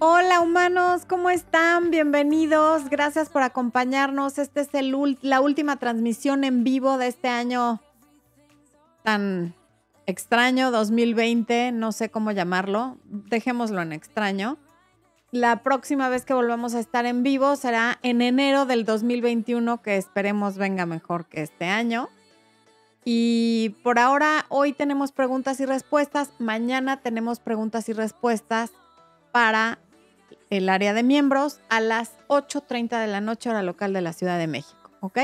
Hola humanos, ¿cómo están? Bienvenidos. Gracias por acompañarnos. Esta es la última transmisión en vivo de este año tan extraño 2020, no sé cómo llamarlo. Dejémoslo en extraño. La próxima vez que volvamos a estar en vivo será en enero del 2021, que esperemos venga mejor que este año. Y por ahora, hoy tenemos preguntas y respuestas. Mañana tenemos preguntas y respuestas para el área de miembros a las 8.30 de la noche hora local de la Ciudad de México, ¿ok?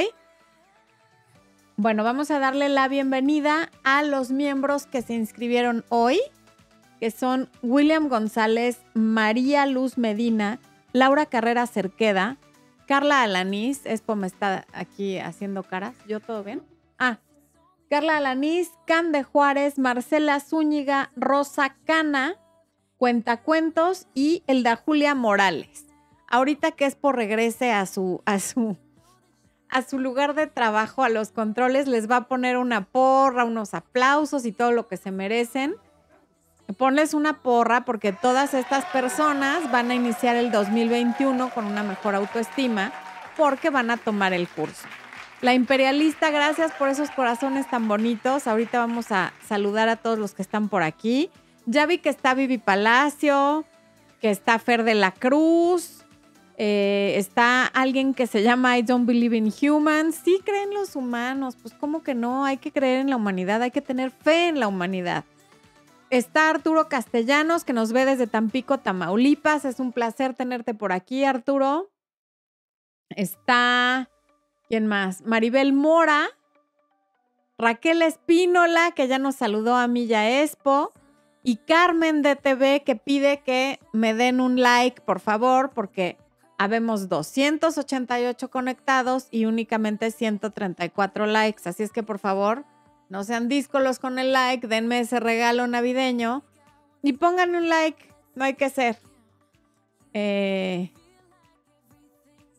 Bueno, vamos a darle la bienvenida a los miembros que se inscribieron hoy, que son William González, María Luz Medina, Laura Carrera Cerqueda, Carla Alanís, Expo me está aquí haciendo caras, ¿yo todo bien? Ah, Carla Alanís, Can de Juárez, Marcela Zúñiga, Rosa Cana, Cuentacuentos y el da Julia Morales. Ahorita que es por regrese a su, a su, a su lugar de trabajo, a los controles, les va a poner una porra, unos aplausos y todo lo que se merecen. Ponles una porra porque todas estas personas van a iniciar el 2021 con una mejor autoestima porque van a tomar el curso. La imperialista, gracias por esos corazones tan bonitos. Ahorita vamos a saludar a todos los que están por aquí. Ya vi que está Vivi Palacio, que está Fer de la Cruz, eh, está alguien que se llama I Don't Believe in Humans. Sí creen los humanos, pues ¿cómo que no? Hay que creer en la humanidad, hay que tener fe en la humanidad. Está Arturo Castellanos, que nos ve desde Tampico, Tamaulipas. Es un placer tenerte por aquí, Arturo. Está, ¿quién más? Maribel Mora, Raquel Espínola, que ya nos saludó a Milla Expo. Y Carmen de TV que pide que me den un like, por favor, porque habemos 288 conectados y únicamente 134 likes. Así es que, por favor, no sean díscolos con el like, denme ese regalo navideño y pónganme un like. No hay que ser. Eh,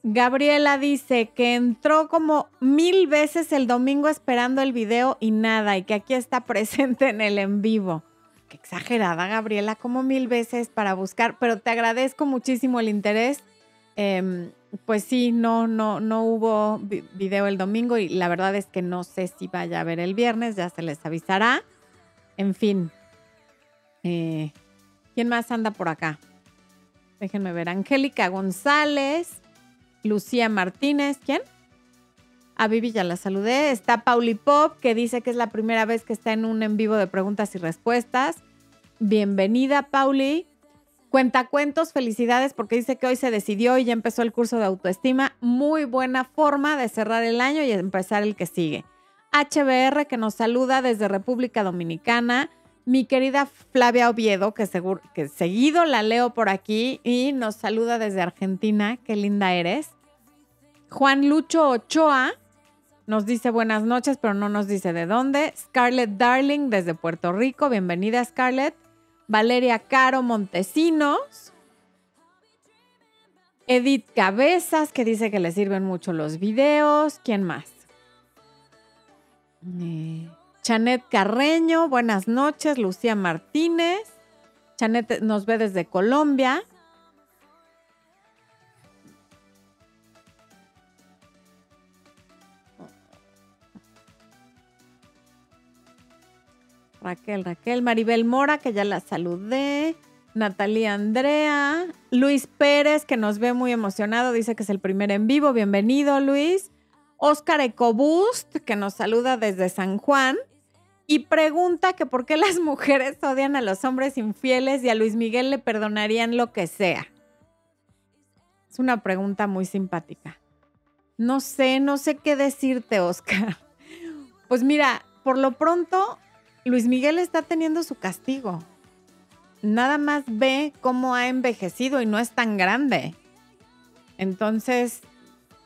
Gabriela dice que entró como mil veces el domingo esperando el video y nada, y que aquí está presente en el en vivo exagerada, Gabriela, como mil veces para buscar, pero te agradezco muchísimo el interés. Em, pues sí, no, no, no hubo video el domingo y la verdad es que no sé si vaya a haber el viernes, ya se les avisará. En fin, eh, ¿quién más anda por acá? Déjenme ver, Angélica González, Lucía Martínez, ¿quién? A Vivi ya la saludé. Está Pauli Pop, que dice que es la primera vez que está en un en vivo de preguntas y respuestas. Bienvenida, Pauli. Cuentacuentos, felicidades porque dice que hoy se decidió y ya empezó el curso de autoestima. Muy buena forma de cerrar el año y empezar el que sigue. HBR que nos saluda desde República Dominicana. Mi querida Flavia Oviedo, que, seguro, que seguido la leo por aquí y nos saluda desde Argentina. Qué linda eres. Juan Lucho Ochoa nos dice buenas noches, pero no nos dice de dónde. Scarlett Darling desde Puerto Rico. Bienvenida, Scarlett. Valeria Caro Montesinos. Edith Cabezas, que dice que le sirven mucho los videos. ¿Quién más? Eh, Chanet Carreño, buenas noches. Lucía Martínez. Chanet nos ve desde Colombia. Raquel, Raquel, Maribel Mora, que ya la saludé. Natalia Andrea, Luis Pérez, que nos ve muy emocionado, dice que es el primer en vivo. Bienvenido, Luis. Oscar Ecobust, que nos saluda desde San Juan. Y pregunta que por qué las mujeres odian a los hombres infieles y a Luis Miguel le perdonarían lo que sea. Es una pregunta muy simpática. No sé, no sé qué decirte, Oscar. Pues mira, por lo pronto, Luis Miguel está teniendo su castigo. Nada más ve cómo ha envejecido y no es tan grande. Entonces,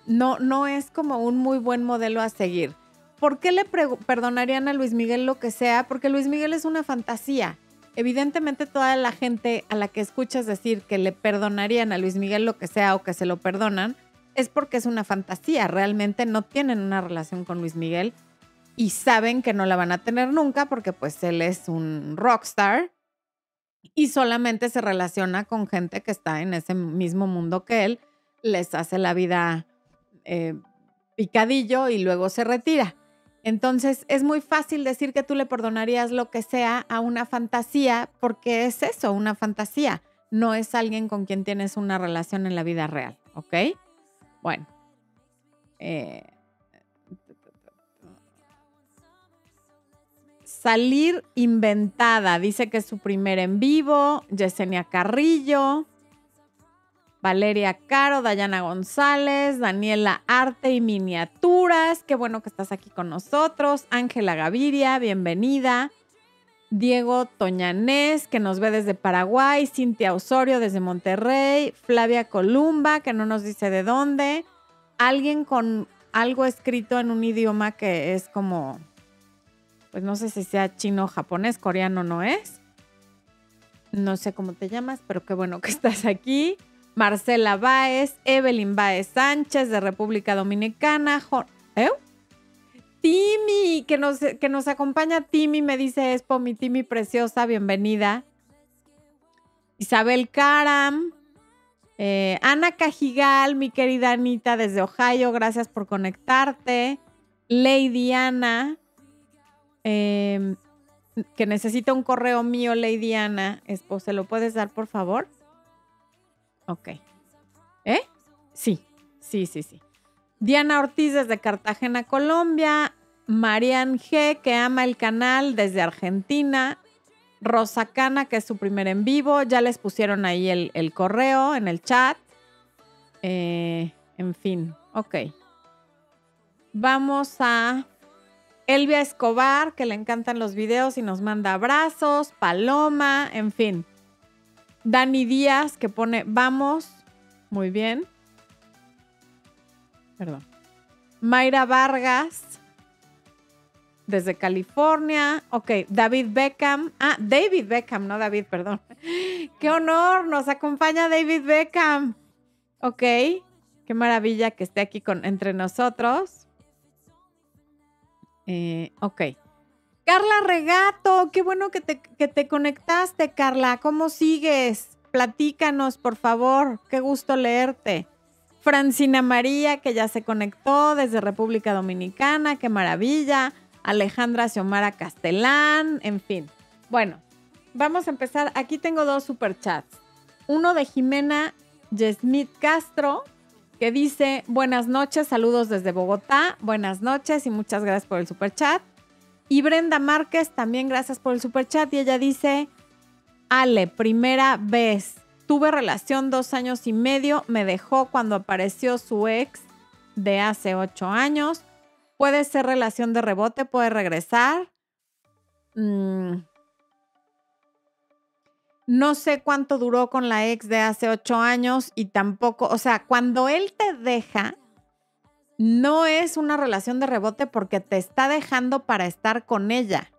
no, no es como un muy buen modelo a seguir. ¿Por qué le perdonarían a Luis Miguel lo que sea? Porque Luis Miguel es una fantasía. Evidentemente toda la gente a la que escuchas decir que le perdonarían a Luis Miguel lo que sea o que se lo perdonan, es porque es una fantasía. Realmente no tienen una relación con Luis Miguel y saben que no la van a tener nunca porque pues él es un rockstar y solamente se relaciona con gente que está en ese mismo mundo que él, les hace la vida eh, picadillo y luego se retira. Entonces es muy fácil decir que tú le perdonarías lo que sea a una fantasía porque es eso, una fantasía. No es alguien con quien tienes una relación en la vida real, ¿ok? Bueno. Eh, salir inventada, dice que es su primer en vivo. Yesenia Carrillo. Valeria Caro, Dayana González, Daniela Arte y Miniaturas, qué bueno que estás aquí con nosotros. Ángela Gaviria, bienvenida. Diego Toñanés, que nos ve desde Paraguay. Cintia Osorio desde Monterrey. Flavia Columba, que no nos dice de dónde. Alguien con algo escrito en un idioma que es como, pues no sé si sea chino, japonés, coreano no es. No sé cómo te llamas, pero qué bueno que estás aquí. Marcela Báez, Evelyn Báez Sánchez de República Dominicana, ¿Eh? Timi, que nos, que nos acompaña Timi, me dice Expo, mi Timi preciosa, bienvenida. Isabel Karam, eh, Ana Cajigal, mi querida Anita desde Ohio, gracias por conectarte. Lady Ana, em, que necesita un correo mío, Lady Ana. ¿se lo puedes dar, por favor? Ok. ¿Eh? Sí, sí, sí, sí. Diana Ortiz desde Cartagena, Colombia. Marian G, que ama el canal desde Argentina. Rosa Cana, que es su primer en vivo. Ya les pusieron ahí el, correo en el chat. Eh, en fin, ok. Vamos a Elvia Escobar, que le encantan los videos y nos manda abrazos. Paloma, en fin. Dani Díaz que pone vamos. Muy bien. Perdón. Mayra Vargas desde California. Ok, David Beckham. Ah, David Beckham, no David, perdón. Qué honor, nos acompaña David Beckham. Ok, qué maravilla que esté aquí con, entre nosotros. Eh, ok. Carla Regato, qué bueno que te, que te conectaste, Carla. ¿Cómo sigues? Platícanos, por favor. Qué gusto leerte. Francina María, que ya se conectó desde República Dominicana, qué maravilla. Alejandra Xiomara Castelán, en fin. Bueno, vamos a empezar. Aquí tengo dos superchats. Uno de Jimena Yesmith Castro, que dice, buenas noches, saludos desde Bogotá, buenas noches y muchas gracias por el superchat. Y Brenda Márquez, también gracias por el super chat. Y ella dice, Ale, primera vez. Tuve relación dos años y medio. Me dejó cuando apareció su ex de hace ocho años. Puede ser relación de rebote, puede regresar. Mm. No sé cuánto duró con la ex de hace ocho años y tampoco, o sea, cuando él te deja, no es una relación de rebote porque te está dejando para estar con ella.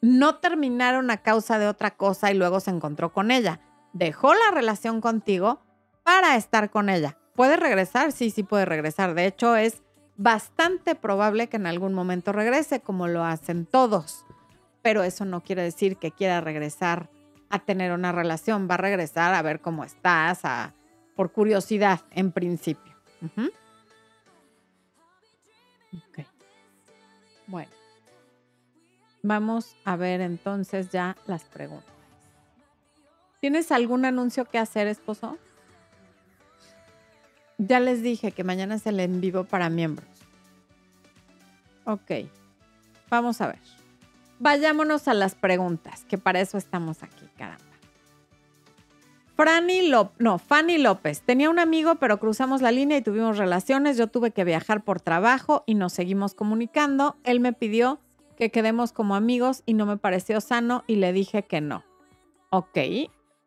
No terminaron a causa de otra cosa y luego se encontró con ella. Dejó la relación contigo para estar con ella. ¿Puede regresar? Sí, sí puede regresar. De hecho, es bastante probable que en algún momento regrese, como lo hacen todos. Pero eso no quiere decir que quiera regresar a tener una relación. Va a regresar a ver cómo estás, por curiosidad, en principio. Ok. Bueno. Vamos a ver entonces ya las preguntas. ¿Tienes algún anuncio que hacer, esposo? Ya les dije que mañana es el en vivo para miembros. Ok. Vamos a ver. Vayámonos a las preguntas, que para eso estamos aquí, caramba. Franny López, no, Fanny López. Tenía un amigo, pero cruzamos la línea y tuvimos relaciones. Yo tuve que viajar por trabajo y nos seguimos comunicando. Él me pidió que quedemos como amigos y no me pareció sano y le dije que no. Ok,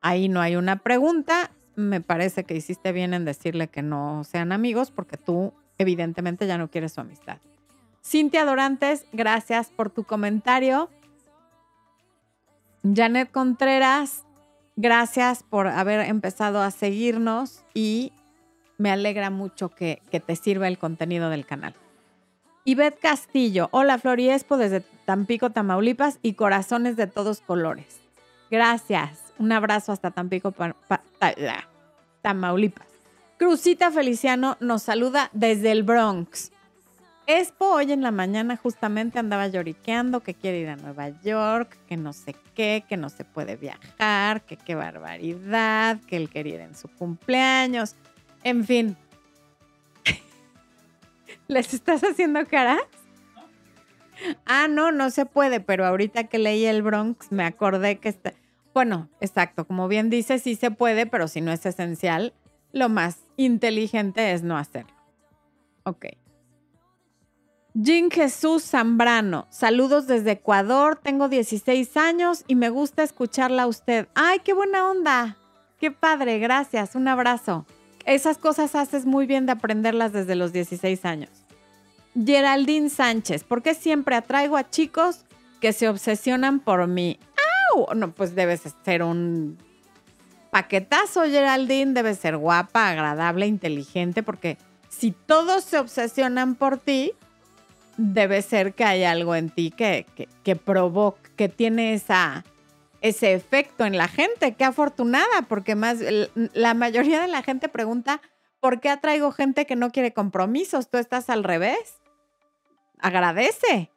ahí no hay una pregunta. Me parece que hiciste bien en decirle que no sean amigos porque tú evidentemente ya no quieres su amistad. Cintia Dorantes, gracias por tu comentario. Janet Contreras, Gracias por haber empezado a seguirnos y me alegra mucho que, te sirva el contenido del canal. Ivette Castillo, hola Floriespo desde Tampico, Tamaulipas y corazones de todos colores. Gracias. Un abrazo hasta Tampico, Tamaulipas. Crucita Feliciano nos saluda desde el Bronx. Expo hoy en la mañana justamente andaba lloriqueando que quiere ir a Nueva York, que no sé qué, que no se puede viajar, que qué barbaridad, que él quería ir en su cumpleaños. En fin. ¿Les estás haciendo caras? Ah, no, no se puede, pero ahorita que leí el Bronx me acordé que está... Bueno, exacto, como bien dice, sí se puede, pero si no es esencial, lo más inteligente es no hacerlo. Ok. Jean Jesús Zambrano, saludos desde Ecuador, tengo 16 años y me gusta escucharla a usted. ¡Ay, qué buena onda! ¡Qué padre! Gracias, un abrazo. Esas cosas haces muy bien de aprenderlas desde los 16 años. Geraldine Sánchez, ¿por qué siempre atraigo a chicos que se obsesionan por mí? ¡Au! No, pues debes ser un paquetazo, Geraldine. Debes ser guapa, agradable, inteligente, porque si todos se obsesionan por ti, debe ser que hay algo en ti que, que, provoca, que tiene esa, ese efecto en la gente. Qué afortunada, porque más la mayoría de la gente pregunta, ¿por qué atraigo gente que no quiere compromisos? Tú estás al revés. Agradece.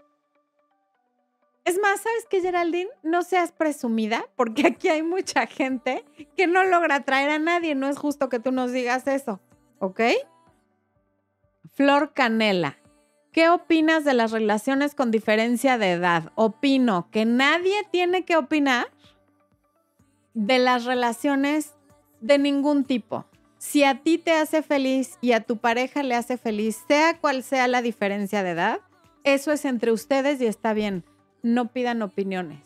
Es más, ¿sabes qué, Geraldine? No seas presumida, porque aquí hay mucha gente que no logra atraer a nadie. No es justo que tú nos digas eso, ¿ok? Flor Canela. ¿Qué opinas de las relaciones con diferencia de edad? Opino que nadie tiene que opinar de las relaciones de ningún tipo. Si a ti te hace feliz y a tu pareja le hace feliz, sea cual sea la diferencia de edad, eso es entre ustedes y está bien. No pidan opiniones.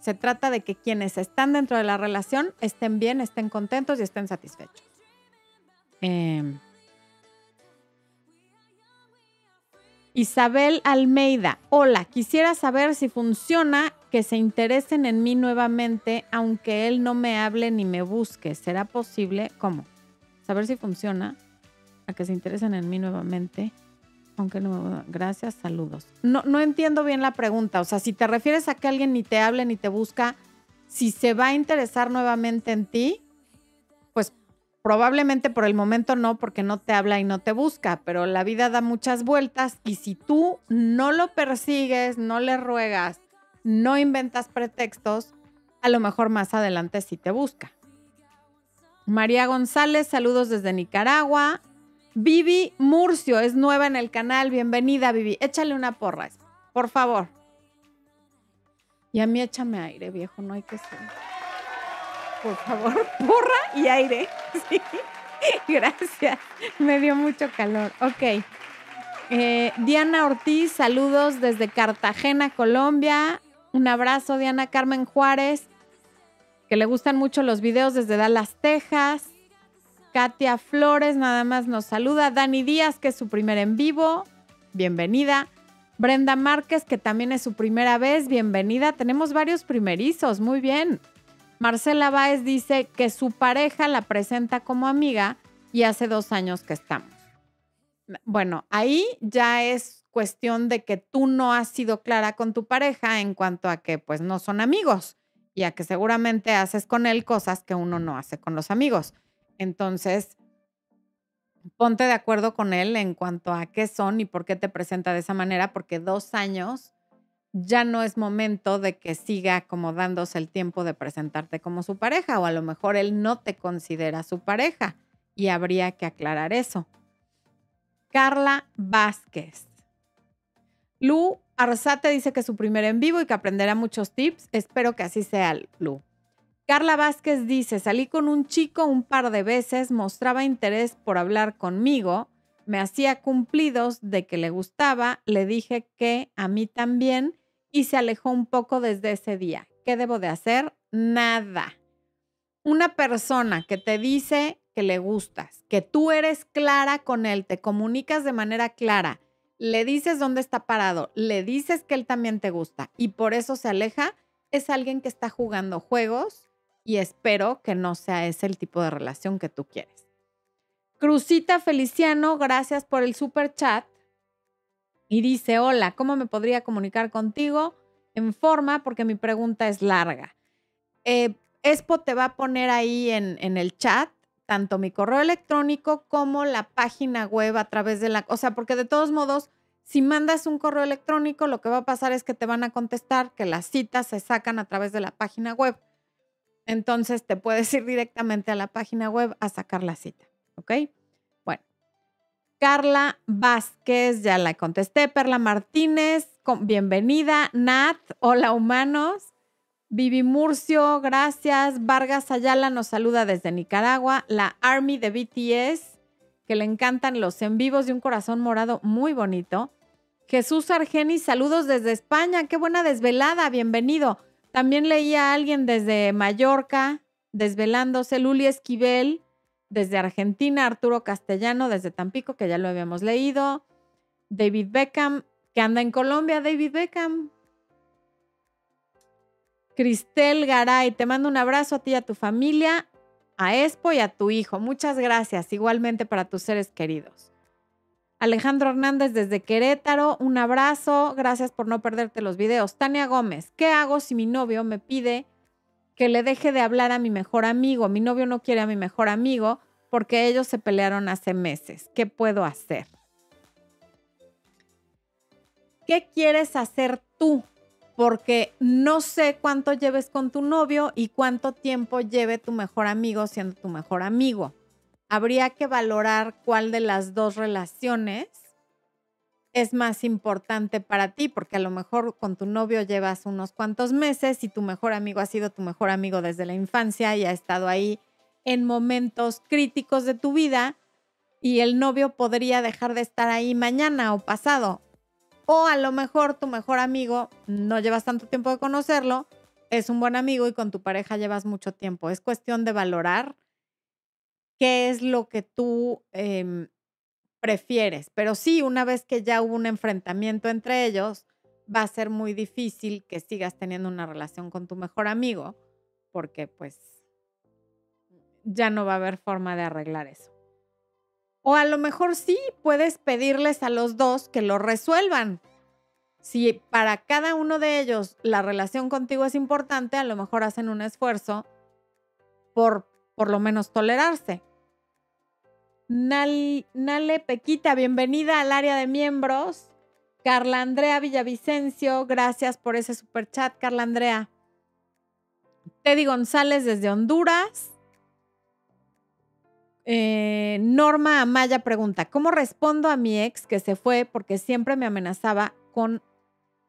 Se trata de que quienes están dentro de la relación estén bien, estén contentos y estén satisfechos. Eh, Isabel Almeida, hola, quisiera saber si funciona que se interesen en mí nuevamente, aunque él no me hable ni me busque. ¿Será posible? ¿Cómo? Saber si funciona a que se interesen en mí nuevamente, aunque no. Gracias, saludos. No, no entiendo bien la pregunta. O sea, si te refieres a que alguien ni te hable ni te busca, si se va a interesar nuevamente en ti, Probablemente por el momento no, porque no te habla y no te busca, pero la vida da muchas vueltas y si tú no lo persigues, no le ruegas, no inventas pretextos, a lo mejor más adelante sí te busca. María González, saludos desde Nicaragua. Vivi Murcio es nueva en el canal. Bienvenida, Vivi. Échale una porra, por favor. Y a mí échame aire, viejo, no hay que ser por favor, porra y aire. Sí. Gracias. Me dio mucho calor. Ok. Eh, Diana Ortiz, saludos desde Cartagena, Colombia. Un abrazo, Diana Carmen Juárez, que le gustan mucho los videos desde Dallas, Texas. Katia Flores, nada más nos saluda. Dani Díaz, que es su primer en vivo. Bienvenida. Brenda Márquez, que también es su primera vez. Bienvenida. Tenemos varios primerizos. Muy bien. Marcela Báez dice que su pareja la presenta como amiga y hace dos años que estamos. Bueno, ahí ya es cuestión de que tú no has sido clara con tu pareja en cuanto a que pues no son amigos y a que seguramente haces con él cosas que uno no hace con los amigos. Entonces, ponte de acuerdo con él en cuanto a qué son y por qué te presenta de esa manera, porque dos años ya no es momento de que siga como dándose el tiempo de presentarte como su pareja o a lo mejor él no te considera su pareja y habría que aclarar eso. Carla Vázquez. Lu Arzate dice que es su primer en vivo y que aprenderá muchos tips. Espero que así sea, Lu. Carla Vázquez dice, salí con un chico un par de veces, mostraba interés por hablar conmigo, me hacía cumplidos de que le gustaba, le dije que a mí también y se alejó un poco desde ese día. ¿Qué debo de hacer? Nada. Una persona que te dice que le gustas, que tú eres clara con él, te comunicas de manera clara, le dices dónde está parado, le dices que él también te gusta y por eso se aleja, es alguien que está jugando juegos y espero que no sea ese el tipo de relación que tú quieres. Crucita Feliciano, gracias por el super chat y dice, hola, ¿cómo me podría comunicar contigo? En forma, porque mi pregunta es larga. Eh, Expo te va a poner ahí en, en el chat tanto mi correo electrónico como la página web a través de la, o sea, porque de todos modos, si mandas un correo electrónico, lo que va a pasar es que te van a contestar que las citas se sacan a través de la página web. Entonces te puedes ir directamente a la página web a sacar la cita, ¿ok? Bueno, Carla Vázquez, ya la contesté. Perla Martínez, bienvenida. Nat, hola humanos. Vivi Murcio, gracias. Vargas Ayala nos saluda desde Nicaragua. La Army de BTS, que le encantan los en vivos de un corazón morado muy bonito. Jesús Argeni, saludos desde España. Qué buena desvelada, bienvenido. También leía a alguien desde Mallorca, desvelándose. Luli Esquivel, desde Argentina. Arturo Castellano, desde Tampico, que ya lo habíamos leído. David Beckham, que anda en Colombia. David Beckham, Cristel Garay, te mando un abrazo a ti y a tu familia, a Expo y a tu hijo. Muchas gracias, igualmente para tus seres queridos. Alejandro Hernández desde Querétaro, un abrazo, gracias por no perderte los videos. Tania Gómez, ¿qué hago si mi novio me pide que le deje de hablar a mi mejor amigo? Mi novio no quiere a mi mejor amigo porque ellos se pelearon hace meses. ¿Qué puedo hacer? ¿Qué quieres hacer tú porque no sé cuánto lleves con tu novio y cuánto tiempo lleve tu mejor amigo siendo tu mejor amigo. Habría que valorar cuál de las dos relaciones es más importante para ti, porque a lo mejor con tu novio llevas unos cuantos meses y tu mejor amigo ha sido tu mejor amigo desde la infancia y ha estado ahí en momentos críticos de tu vida y el novio podría dejar de estar ahí mañana o pasado o a lo mejor tu mejor amigo, no llevas tanto tiempo de conocerlo, es un buen amigo y con tu pareja llevas mucho tiempo. Es cuestión de valorar qué es lo que tú em, prefieres. Pero sí, una vez que ya hubo un enfrentamiento entre ellos, va a ser muy difícil que sigas teniendo una relación con tu mejor amigo, porque pues ya no va a haber forma de arreglar eso. O a lo mejor sí puedes pedirles a los dos que lo resuelvan. Si para cada uno de ellos la relación contigo es importante, a lo mejor hacen un esfuerzo por por lo menos tolerarse. Nale Pequita, bienvenida al área de miembros. Carla Andrea Villavicencio, gracias por ese super chat, Carla Andrea. Teddy González desde Honduras. Eh, Norma Amaya pregunta, ¿cómo respondo a mi ex que se fue porque siempre me amenazaba con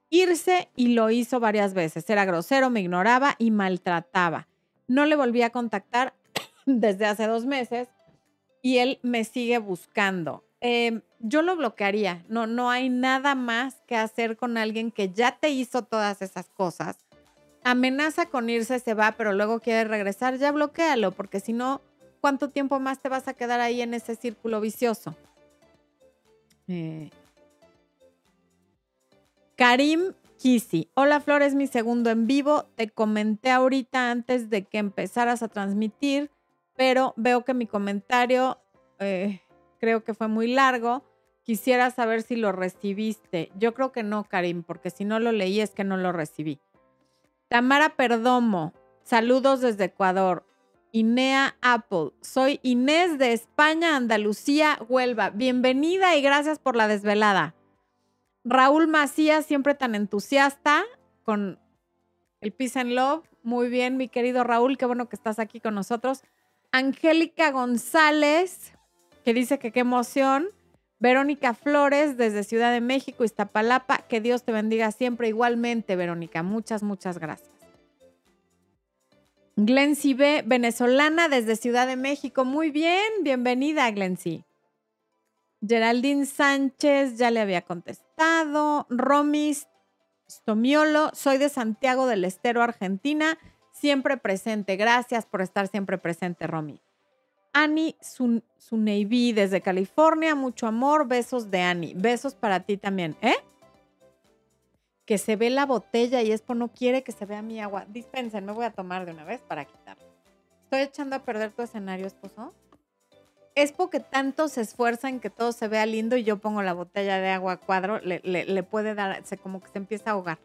irse y lo hizo varias veces? Era grosero, me ignoraba y maltrataba. No le volví a contactar desde hace dos meses y él me sigue buscando. Em, yo lo bloquearía. No, no hay nada más que hacer con alguien que ya te hizo todas esas cosas. Amenaza con irse, se va, pero luego quiere regresar, ya bloquealo, porque si no, ¿cuánto tiempo más te vas a quedar ahí en ese círculo vicioso? Eh, Karim Kisi. Hola Flores, mi segundo en vivo. Te comenté ahorita antes de que empezaras a transmitir, pero veo que mi comentario eh, creo que fue muy largo. Quisiera saber si lo recibiste. Yo creo que no, Karim, porque si no lo leí es que no lo recibí. Tamara Perdomo, saludos desde Ecuador. Inea Apple. Soy Inés de España, Andalucía, Huelva. Bienvenida y gracias por la desvelada. Raúl Macías, siempre tan entusiasta con el Peace and Love. Muy bien, mi querido Raúl, qué bueno que estás aquí con nosotros. Angélica González, que dice que qué emoción. Verónica Flores, desde Ciudad de México, Iztapalapa. Que Dios te bendiga siempre. Igualmente, Verónica. Muchas, muchas gracias. Glency B, venezolana desde Ciudad de México. Muy bien, bienvenida, Glency. Geraldine Sánchez, ya le había contestado. Romis Stomiolo, soy de Santiago del Estero, Argentina. Siempre presente. Gracias por estar siempre presente, Romy. Annie Suneibi desde California. Mucho amor. Besos de Annie. Besos para ti también. ¿Eh? que se ve la botella y Expo no quiere que se vea mi agua. Dispensen, me voy a tomar de una vez para quitarlo. Estoy echando a perder tu escenario, esposo. Expo que tanto se esfuerza en que todo se vea lindo y yo pongo la botella de agua a cuadro, le, puede dar, como que se empieza a ahogar.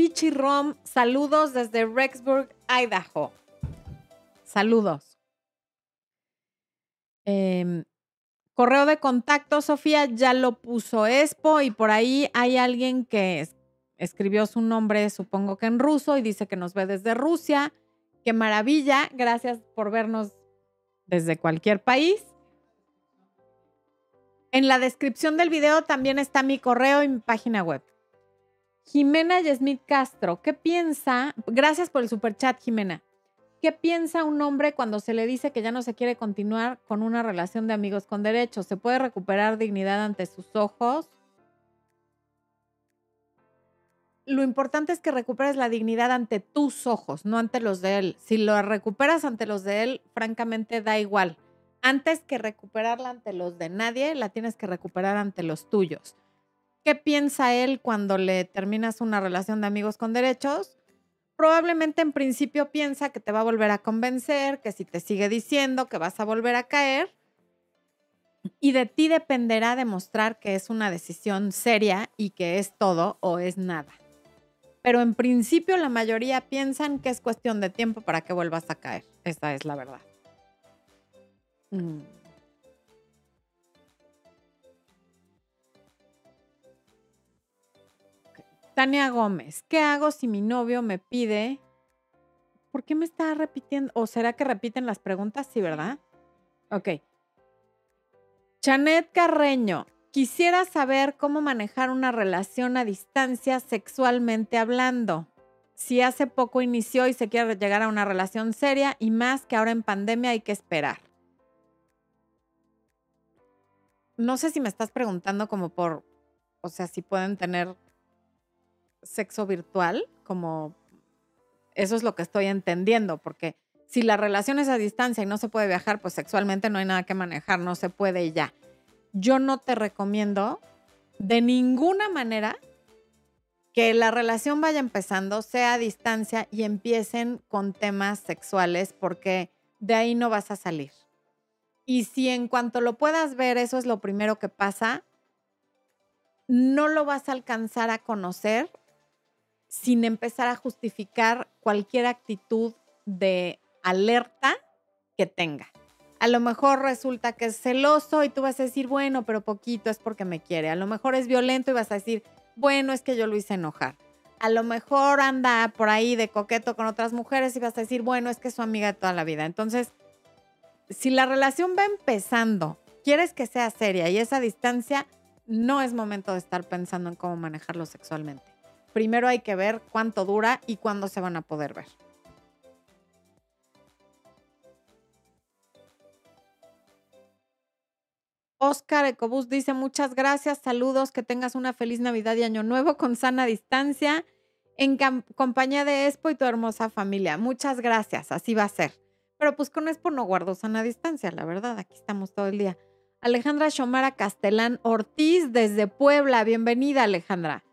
Tichi Rom, saludos desde Rexburg, Idaho. Saludos. Em, correo de contacto, Sofía, ya lo puso Expo y por ahí hay alguien que escribió su nombre, supongo que en ruso, y dice que nos ve desde Rusia. Qué maravilla, gracias por vernos desde cualquier país. En la descripción del video también está mi correo y mi página web. Jimena Yesmith Castro, ¿qué piensa? Gracias por el super chat, Jimena. ¿Qué piensa un hombre cuando se le dice que ya no se quiere continuar con una relación de amigos con derechos? ¿Se puede recuperar dignidad ante sus ojos? Lo importante es que recuperes la dignidad ante tus ojos, no ante los de él. Si lo recuperas ante los de él, francamente da igual. Antes que recuperarla ante los de nadie, la tienes que recuperar ante los tuyos. ¿Qué piensa él cuando le terminas una relación de amigos con derechos? Probablemente en principio piensa que te va a volver a convencer, que si te sigue diciendo que vas a volver a caer. Y de ti dependerá demostrar que es una decisión seria y que es todo o es nada. Pero en principio la mayoría piensan que es cuestión de tiempo para que vuelvas a caer. Esa es la verdad. Mm. Tania Gómez, ¿qué hago si mi novio me pide? ¿Por qué me está repitiendo? ¿O será que repiten las preguntas? Sí, ¿verdad? Ok. Chanet Carreño, quisiera saber cómo manejar una relación a distancia sexualmente hablando. Si hace poco inició y se quiere llegar a una relación seria y más que ahora en pandemia hay que esperar. No sé si me estás preguntando como por, o sea, si pueden tener sexo virtual, como eso es lo que estoy entendiendo, porque si la relación es a distancia y no se puede viajar, pues sexualmente no hay nada que manejar, no se puede y ya. Yo no te recomiendo de ninguna manera que la relación vaya empezando, sea a distancia y empiecen con temas sexuales, porque de ahí no vas a salir. Y si en cuanto lo puedas ver, eso es lo primero que pasa, no lo vas a alcanzar a conocer sin empezar a justificar cualquier actitud de alerta que tenga. A lo mejor resulta que es celoso y tú vas a decir, bueno, pero poquito es porque me quiere. A lo mejor es violento y vas a decir, bueno, es que yo lo hice enojar. A lo mejor anda por ahí de coqueto con otras mujeres y vas a decir, bueno, es que es su amiga de toda la vida. Entonces, si la relación va empezando, quieres que sea seria y esa distancia, no es momento de estar pensando en cómo manejarlo sexualmente primero hay que ver cuánto dura y cuándo se van a poder ver. Oscar Ecobús dice muchas gracias, saludos, que tengas una feliz Navidad y Año Nuevo con sana distancia en compañía de Expo y tu hermosa familia. Muchas gracias, así va a ser. Pero pues con Expo no guardo sana distancia, la verdad, aquí estamos todo el día. Alejandra Xomara Castelán Ortiz desde Puebla, bienvenida Alejandra.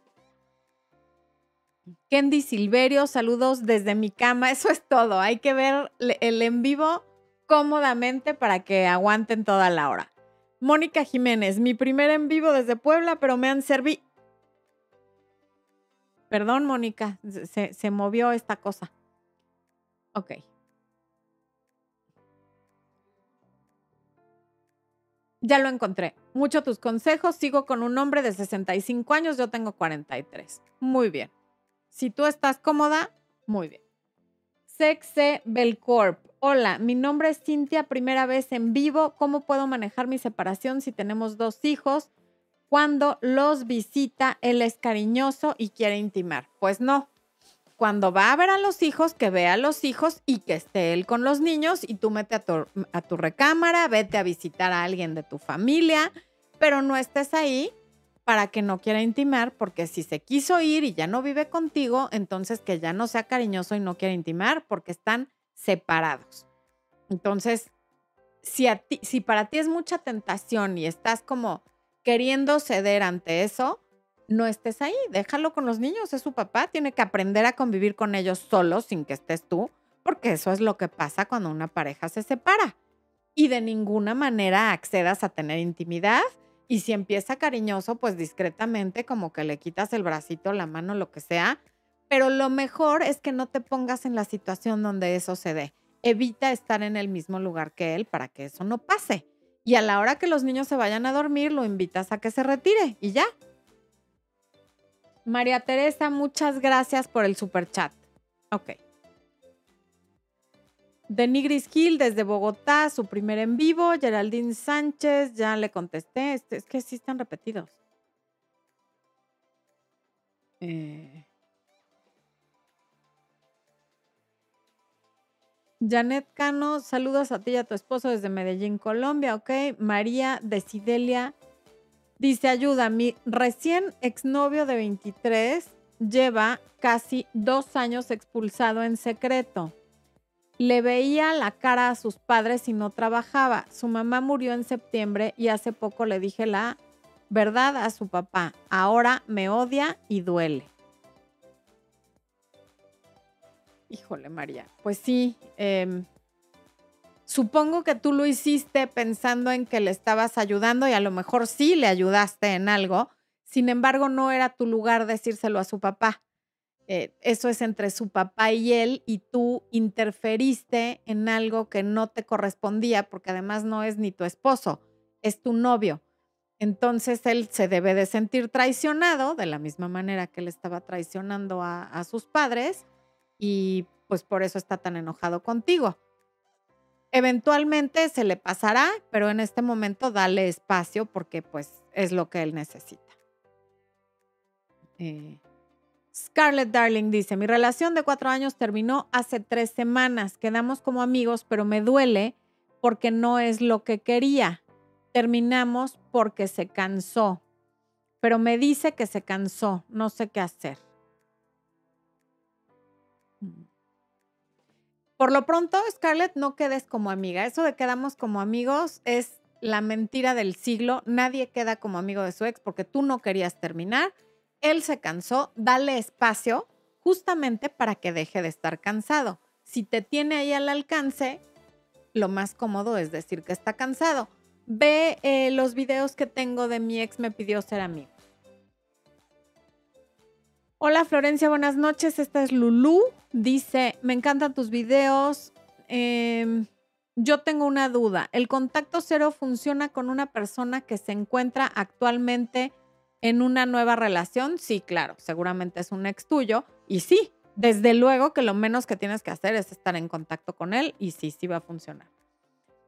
Kendi Silverio, saludos desde mi cama. Eso es todo. Hay que ver el en vivo cómodamente para que aguanten toda la hora. Mónica Jiménez, mi primer en vivo desde Puebla, pero me han servido. Perdón, Mónica, se, movió esta cosa. Ok. Ya lo encontré. Mucho tus consejos. Sigo con un hombre de 65 años. Yo tengo 43. Muy bien. Si tú estás cómoda, muy bien. Sexe Belcorp. Hola, mi nombre es Cintia, primera vez en vivo. ¿Cómo puedo manejar mi separación si tenemos dos hijos? Cuando los visita, él es cariñoso y quiere intimar. Pues no. Cuando va a ver a los hijos, que vea a los hijos y que esté él con los niños y tú mete a tu, a tu recámara, vete a visitar a alguien de tu familia, pero no estés ahí para que no quiera intimar, porque si se quiso ir y ya no vive contigo, entonces que ya no sea cariñoso y no quiera intimar, porque están separados. Entonces, si, si para ti es mucha tentación y estás como queriendo ceder ante eso, no estés ahí, déjalo con los niños, es su papá, tiene que aprender a convivir con ellos solos sin que estés tú, porque eso es lo que pasa cuando una pareja se separa. Y de ninguna manera accedas a tener intimidad y si empieza cariñoso, pues discretamente, como que le quitas el bracito, la mano, lo que sea, pero lo mejor es que no te pongas en la situación donde eso se dé. Evita estar en el mismo lugar que él para que eso no pase. Y a la hora que los niños se vayan a dormir, lo invitas a que se retire y ya. María Teresa, muchas gracias por el super chat. Ok. Denigris Gil desde Bogotá, su primer en vivo. Geraldine Sánchez, ya le contesté. Este, es que sí están repetidos. Eh. Janet Cano, saludos a ti y a tu esposo desde Medellín, Colombia, ok. María Desidelia dice, ayuda, mi recién exnovio de 23 lleva casi dos años expulsado en secreto. Le veía la cara a sus padres y no trabajaba. Su mamá murió en septiembre y hace poco le dije la verdad a su papá. Ahora me odia y duele. Híjole, María. Pues sí. Em, supongo que tú lo hiciste pensando en que le estabas ayudando y a lo mejor sí le ayudaste en algo. Sin embargo, no era tu lugar decírselo a su papá. Eh, eso es entre su papá y él y tú interferiste en algo que no te correspondía porque además no es ni tu esposo, es tu novio. Entonces él se debe de sentir traicionado de la misma manera que él estaba traicionando a sus padres y pues por eso está tan enojado contigo. Eventualmente se le pasará, pero en este momento dale espacio porque pues es lo que él necesita. Eh, Scarlett Darling dice, mi relación de cuatro años terminó hace tres semanas. Quedamos como amigos, pero me duele porque no es lo que quería. Terminamos porque se cansó, pero me dice que se cansó, no sé qué hacer. Por lo pronto, Scarlett, no quedes como amiga. Eso de quedamos como amigos es la mentira del siglo. Nadie queda como amigo de su ex porque tú no querías terminar. Él se cansó. Dale espacio justamente para que deje de estar cansado. Si te tiene ahí al alcance, lo más cómodo es decir que está cansado. Ve eh, los videos que tengo de mi ex me pidió ser amigo. Hola Florencia, buenas noches. Esta es Lulu. Dice, me encantan tus videos. Em, yo tengo una duda. ¿El contacto cero funciona con una persona que se encuentra actualmente en una nueva relación? Sí, claro, seguramente es un ex tuyo. Y sí, desde luego que lo menos que tienes que hacer es estar en contacto con él y sí, sí va a funcionar.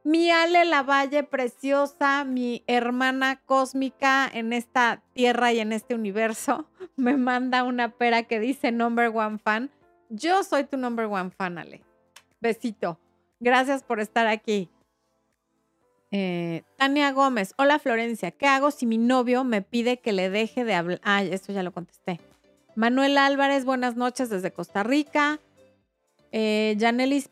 Mi Ale Lavalle preciosa, mi hermana cósmica en esta tierra y en este universo, me manda una pera que dice number one fan. Yo soy tu number one fan, Ale. Besito. Gracias por estar aquí. Eh, Tania Gómez, hola Florencia, ¿qué hago si mi novio me pide que le deje de hablar? Ay, eso ya lo contesté. Manuel Álvarez, buenas noches desde Costa Rica. Eh, Janelis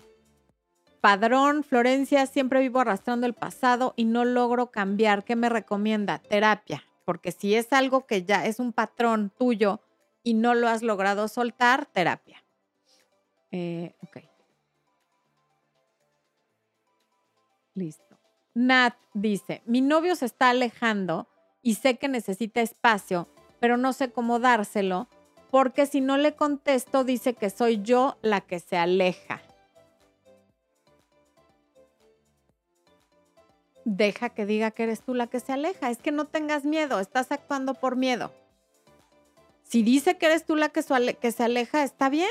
Padrón, Florencia, siempre vivo arrastrando el pasado y no logro cambiar. ¿Qué me recomienda? Terapia, porque si es algo que ya es un patrón tuyo y no lo has logrado soltar, terapia. Eh, ok. Listo. Nat dice, mi novio se está alejando y sé que necesita espacio, pero no sé cómo dárselo, porque si no le contesto dice que soy yo la que se aleja. deja que diga que eres tú la que se aleja. Es que no tengas miedo, estás actuando por miedo. Si dice que eres tú la que, se aleja, está bien,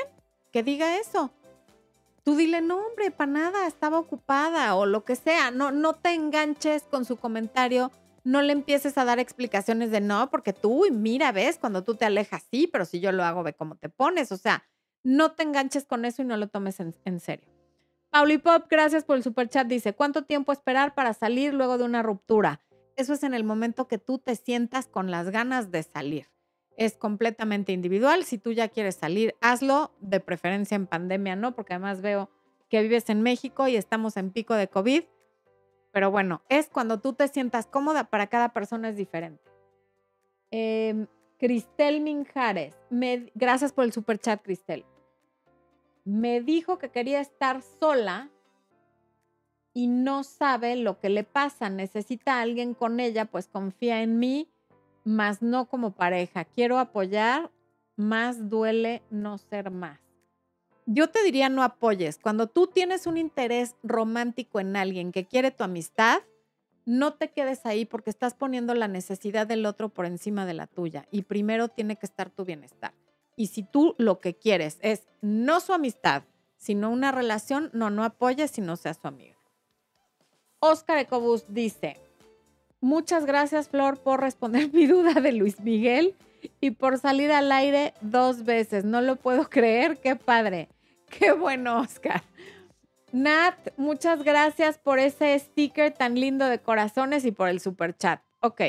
que diga eso. Tú dile, no, hombre, para nada, estaba ocupada o lo que sea. No, no te enganches con su comentario, no le empieces a dar explicaciones de no, porque tú, mira, ves, cuando tú te alejas, sí, pero si yo lo hago, ve cómo te pones. O sea, no te enganches con eso y no lo tomes en serio. Pauli Pop, gracias por el super chat. Dice, ¿cuánto tiempo esperar para salir luego de una ruptura? Eso es en el momento que tú te sientas con las ganas de salir. Es completamente individual. Si tú ya quieres salir, hazlo, de preferencia en pandemia, ¿no? Porque además veo que vives en México y estamos en pico de COVID. Pero bueno, es cuando tú te sientas cómoda, para cada persona es diferente. Eh, Cristel Minjares, gracias por el super chat, Cristel me dijo que quería estar sola y no sabe lo que le pasa. Necesita a alguien con ella, pues confía en mí, mas no como pareja. Quiero apoyar más duele no ser más. Yo te diría no apoyes. Cuando tú tienes un interés romántico en alguien que quiere tu amistad, no te quedes ahí porque estás poniendo la necesidad del otro por encima de la tuya y primero tiene que estar tu bienestar. Y si tú lo que quieres es no su amistad, sino una relación, no, no apoyes y no seas su amiga. Oscar Ecobus dice, muchas gracias Flor por responder mi duda de Luis Miguel y por salir al aire dos veces. No lo puedo creer, qué padre. Qué bueno, Oscar. Nat, muchas gracias por ese sticker tan lindo de corazones y por el super chat. Ok.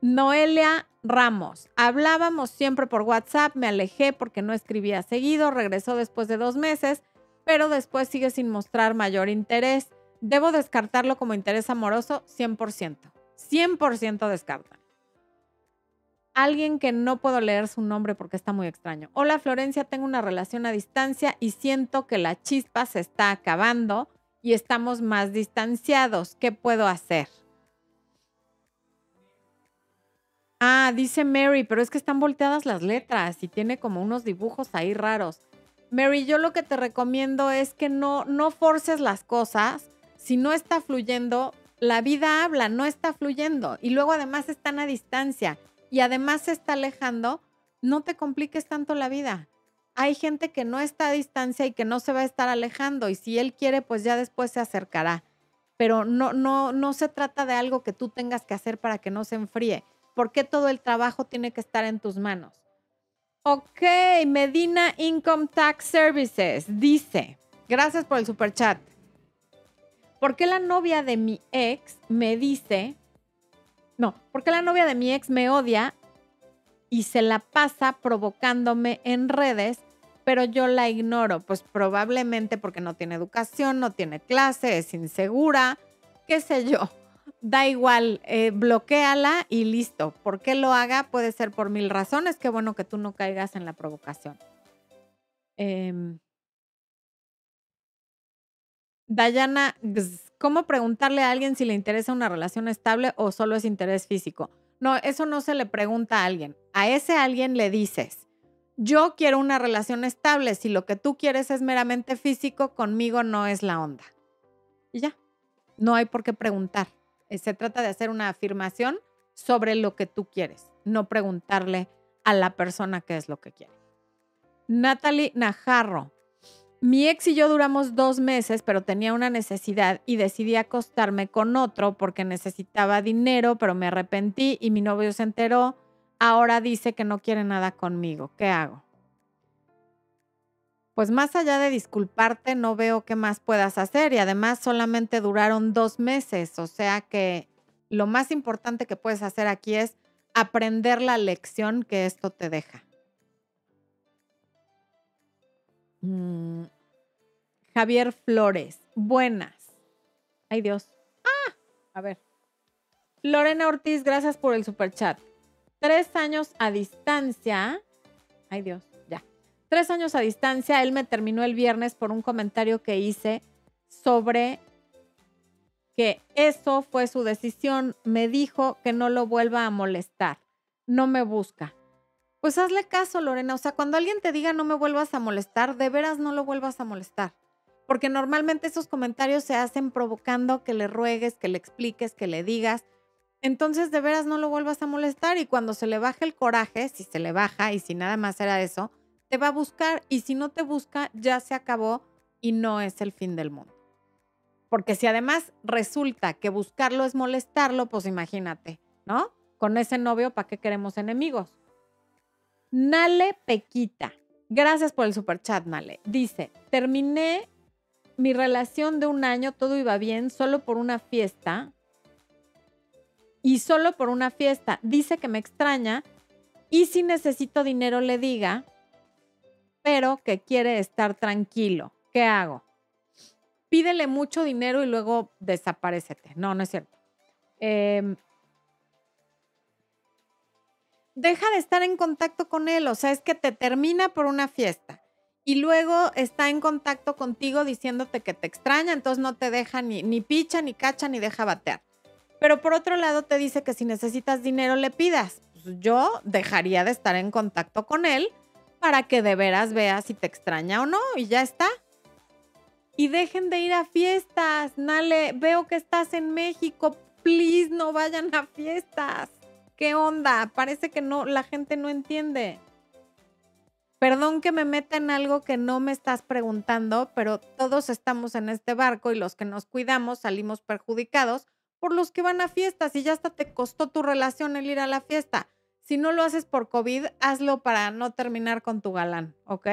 Noelia Ramos. Hablábamos siempre por WhatsApp, me alejé porque no escribía seguido, regresó después de dos meses, pero después sigue sin mostrar mayor interés. ¿Debo descartarlo como interés amoroso? 100%. 100% descarta alguien que no puedo leer su nombre porque está muy extraño. Hola Florencia, tengo una relación a distancia y siento que la chispa se está acabando y estamos más distanciados. ¿Qué puedo hacer? Ah, dice Mary, pero es que están volteadas las letras y tiene como unos dibujos ahí raros. Mary, yo lo que te recomiendo es que no, no forces las cosas. Si no está fluyendo, la vida habla, no está fluyendo. Y luego además están a distancia y además se está alejando, no te compliques tanto la vida. Hay gente que no está a distancia y que no se va a estar alejando y si él quiere, pues ya después se acercará. Pero no, no, no se trata de algo que tú tengas que hacer para que no se enfríe. porque todo el trabajo tiene que estar en tus manos? Ok, Medina Income Tax Services dice, gracias por el super chat. ¿Por qué la novia de mi ex me dice no, porque la novia de mi ex me odia y se la pasa provocándome en redes, pero yo la ignoro, pues probablemente porque no tiene educación, no tiene clase, es insegura, qué sé yo. Da igual, eh, bloqueala y listo. ¿Por qué lo haga? Puede ser por mil razones. Qué bueno que tú no caigas en la provocación. Eh, Dayana, ¿cómo preguntarle a alguien si le interesa una relación estable o solo es interés físico? No, eso no se le pregunta a alguien. A ese alguien le dices, yo quiero una relación estable, si lo que tú quieres es meramente físico, conmigo no es la onda. Y ya, no hay por qué preguntar. Eh, se trata de hacer una afirmación sobre lo que tú quieres, no preguntarle a la persona qué es lo que quiere. Natalie Najarro, mi ex y yo duramos dos meses, pero tenía una necesidad y decidí acostarme con otro porque necesitaba dinero, pero me arrepentí y mi novio se enteró. Ahora dice que no quiere nada conmigo. ¿Qué hago? Pues más allá de disculparte, no veo qué más puedas hacer y además solamente duraron dos meses, o sea que lo más importante que puedes hacer aquí es aprender la lección que esto te deja. Mm, Javier Flores, buenas. Ay Dios. Ah, a ver. Lorena Ortiz, gracias por el super chat. Tres años a distancia. Ay Dios, ya. Tres años a distancia. Él me terminó el viernes por un comentario que hice sobre que eso fue su decisión. Me dijo que no lo vuelva a molestar. No me busca. Pues hazle caso, Lorena. O sea, cuando alguien te diga no me vuelvas a molestar, de veras no lo vuelvas a molestar. Porque normalmente esos comentarios se hacen provocando que le ruegues, que le expliques, que le digas. Entonces, de veras no lo vuelvas a molestar y cuando se le baje el coraje, si se le baja y si nada más era eso, te va a buscar y si no te busca, ya se acabó y no es el fin del mundo. Porque si además resulta que buscarlo es molestarlo, pues imagínate, ¿no? Con ese novio, ¿para qué queremos enemigos? Nale Pequita. Gracias por el super chat, Nale. Dice, terminé mi relación de un año, todo iba bien, solo por una fiesta. Y solo por una fiesta. Dice que me extraña y si necesito dinero le diga, pero que quiere estar tranquilo. ¿Qué hago? Pídele mucho dinero y luego desaparecete. No, no es cierto. Eh, deja de estar en contacto con él, o sea, es que te termina por una fiesta y luego está en contacto contigo diciéndote que te extraña, entonces no te deja ni, ni picha, ni cacha, ni deja batear. Pero por otro lado te dice que si necesitas dinero le pidas. pues yo dejaría de estar en contacto con él para que de veras veas si te extraña o no y ya está. Y dejen de ir a fiestas. Nale, veo que estás en México. Please, no vayan a fiestas. ¿Qué onda? Parece que no, la gente no entiende. Perdón que me meta en algo que no me estás preguntando, pero todos estamos en este barco y los que nos cuidamos salimos perjudicados por los que van a fiestas y ya hasta te costó tu relación el ir a la fiesta. Si no lo haces por COVID, hazlo para no terminar con tu galán, ¿ok?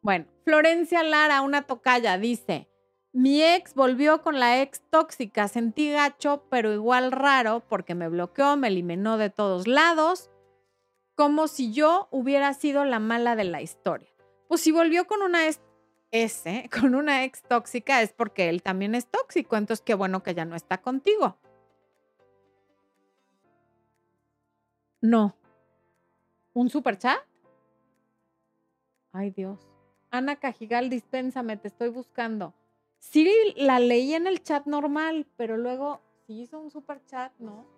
Bueno, Florencia Lara, una tocaya, dice, mi ex volvió con la ex tóxica, sentí gacho, pero igual raro porque me bloqueó, me eliminó de todos lados, como si yo hubiera sido la mala de la historia. Pues si volvió con una ex, con una ex tóxica es porque él también es tóxico, entonces qué bueno que ya no está contigo. No. ¿Un super chat? Ay Dios. Ana Cajigal, dispénsame, te estoy buscando. Sí, la leí en el chat normal, pero luego sí hizo un super chat, ¿no?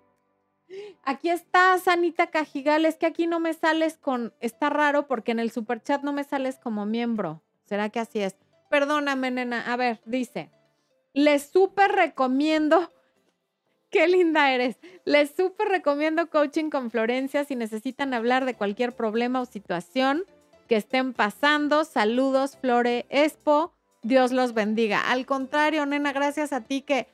Aquí estás, Anita Cajigal. Es que aquí no me sales con. Está raro porque en el super chat no me sales como miembro. ¿Será que así es? Perdóname, nena. A ver, dice. Les súper recomiendo. Qué linda eres. Les súper recomiendo coaching con Florencia si necesitan hablar de cualquier problema o situación que estén pasando. Saludos, Flore Expo. Dios los bendiga. Al contrario, nena, gracias a ti que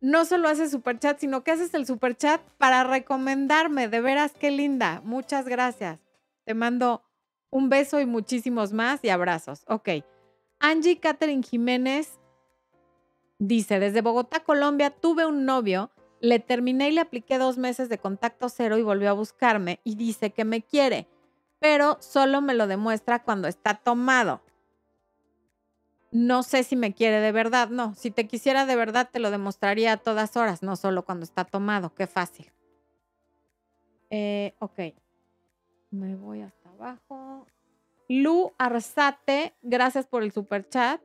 no solo haces superchat, sino que haces el superchat para recomendarme. De veras, qué linda. Muchas gracias. Te mando un beso y muchísimos más y abrazos. Ok. Angie Catherine Jiménez dice, desde Bogotá, Colombia, tuve un novio, le terminé y le apliqué dos meses de contacto cero y volvió a buscarme y dice que me quiere, pero solo me lo demuestra cuando está tomado. No sé si me quiere de verdad, no. Si te quisiera de verdad, te lo demostraría a todas horas, no solo cuando está tomado. Qué fácil. Eh, ok. Me voy hasta abajo. Lu Arzate, gracias por el super chat.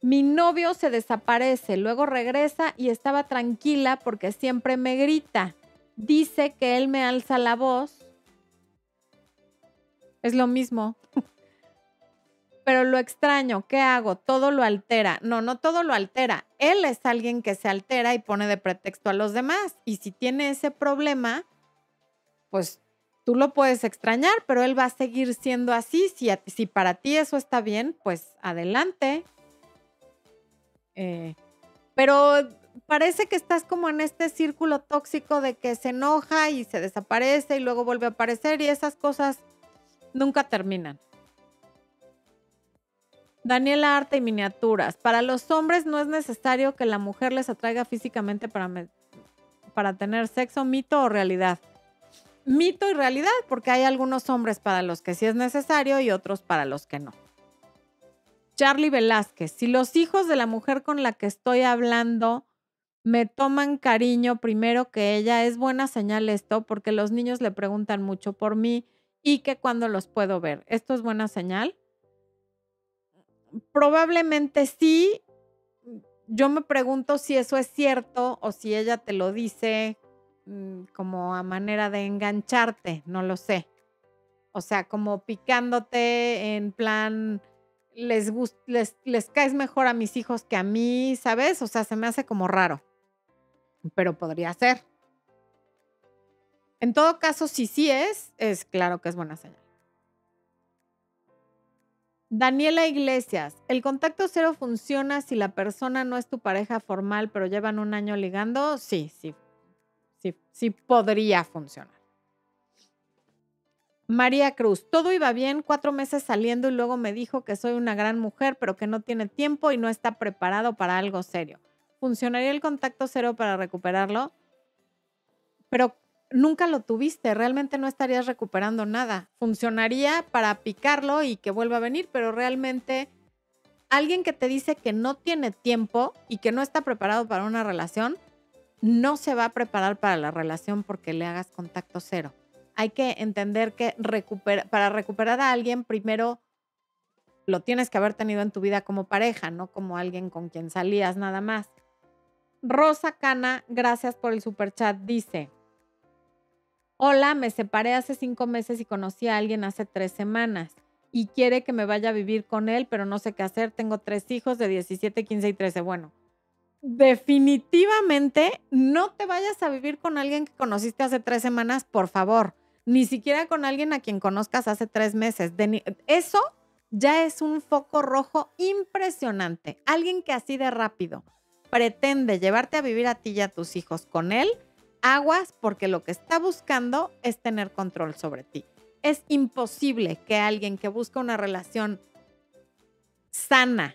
Mi novio se desaparece, luego regresa y estaba tranquila porque siempre me grita. Dice que él me alza la voz. Es lo mismo. Pero lo extraño, ¿qué hago? Todo lo altera. No, no todo lo altera. Él es alguien que se altera y pone de pretexto a los demás. Y si tiene ese problema, pues tú lo puedes extrañar, pero él va a seguir siendo así. Si, si para ti eso está bien, pues adelante. Eh, pero parece que estás como en este círculo tóxico de que se enoja y se desaparece y luego vuelve a aparecer y esas cosas nunca terminan. Daniela Arte y Miniaturas. Para los hombres no es necesario que la mujer les atraiga físicamente para, para tener sexo, mito o realidad mito y realidad, porque hay algunos hombres para los que sí es necesario y otros para los que no. Charlie Velázquez, si los hijos de la mujer con la que estoy hablando me toman cariño primero que ella, es buena señal esto, porque los niños le preguntan mucho por mí y que cuando los puedo ver. ¿Esto es buena señal? Probablemente sí. Yo me pregunto si eso es cierto o si ella te lo dice Mm, como a manera de engancharte, no lo sé. O sea, como picándote en plan, les, les, les caes mejor a mis hijos que a mí, ¿sabes? O sea, se me hace como raro, pero podría ser. En todo caso, si sí es, es claro que es buena señal. Daniela Iglesias, el contacto cero funciona si la persona no es tu pareja formal, pero llevan un año ligando. Sí, sí, sí, sí podría funcionar. María Cruz, todo iba bien, cuatro meses saliendo y luego me dijo que soy una gran mujer, pero que no tiene tiempo y no está preparado para algo serio. ¿Funcionaría el contacto cero para recuperarlo? Pero nunca lo tuviste, realmente no estarías recuperando nada. Funcionaría para picarlo y que vuelva a venir, pero realmente alguien que te dice que no tiene tiempo y que no está preparado para una relación, no se va a preparar para la relación porque le hagas contacto cero. Hay que entender que para recuperar a alguien, primero lo tienes que haber tenido en tu vida como pareja, no como alguien con quien salías nada más. Rosa Cana, gracias por el super chat, dice, Hola, me separé hace cinco meses y conocí a alguien hace tres semanas y quiere que me vaya a vivir con él, pero no sé qué hacer. Tengo tres hijos de 17, 15 y 13. Bueno, definitivamente no te vayas a vivir con alguien que conociste hace tres semanas, por favor. Ni siquiera con alguien a quien conozcas hace tres meses. eso ya es un foco rojo impresionante. Alguien que así de rápido pretende llevarte a vivir a ti y a tus hijos con él, aguas porque lo que está buscando es tener control sobre ti. Es imposible que alguien que busca una relación sana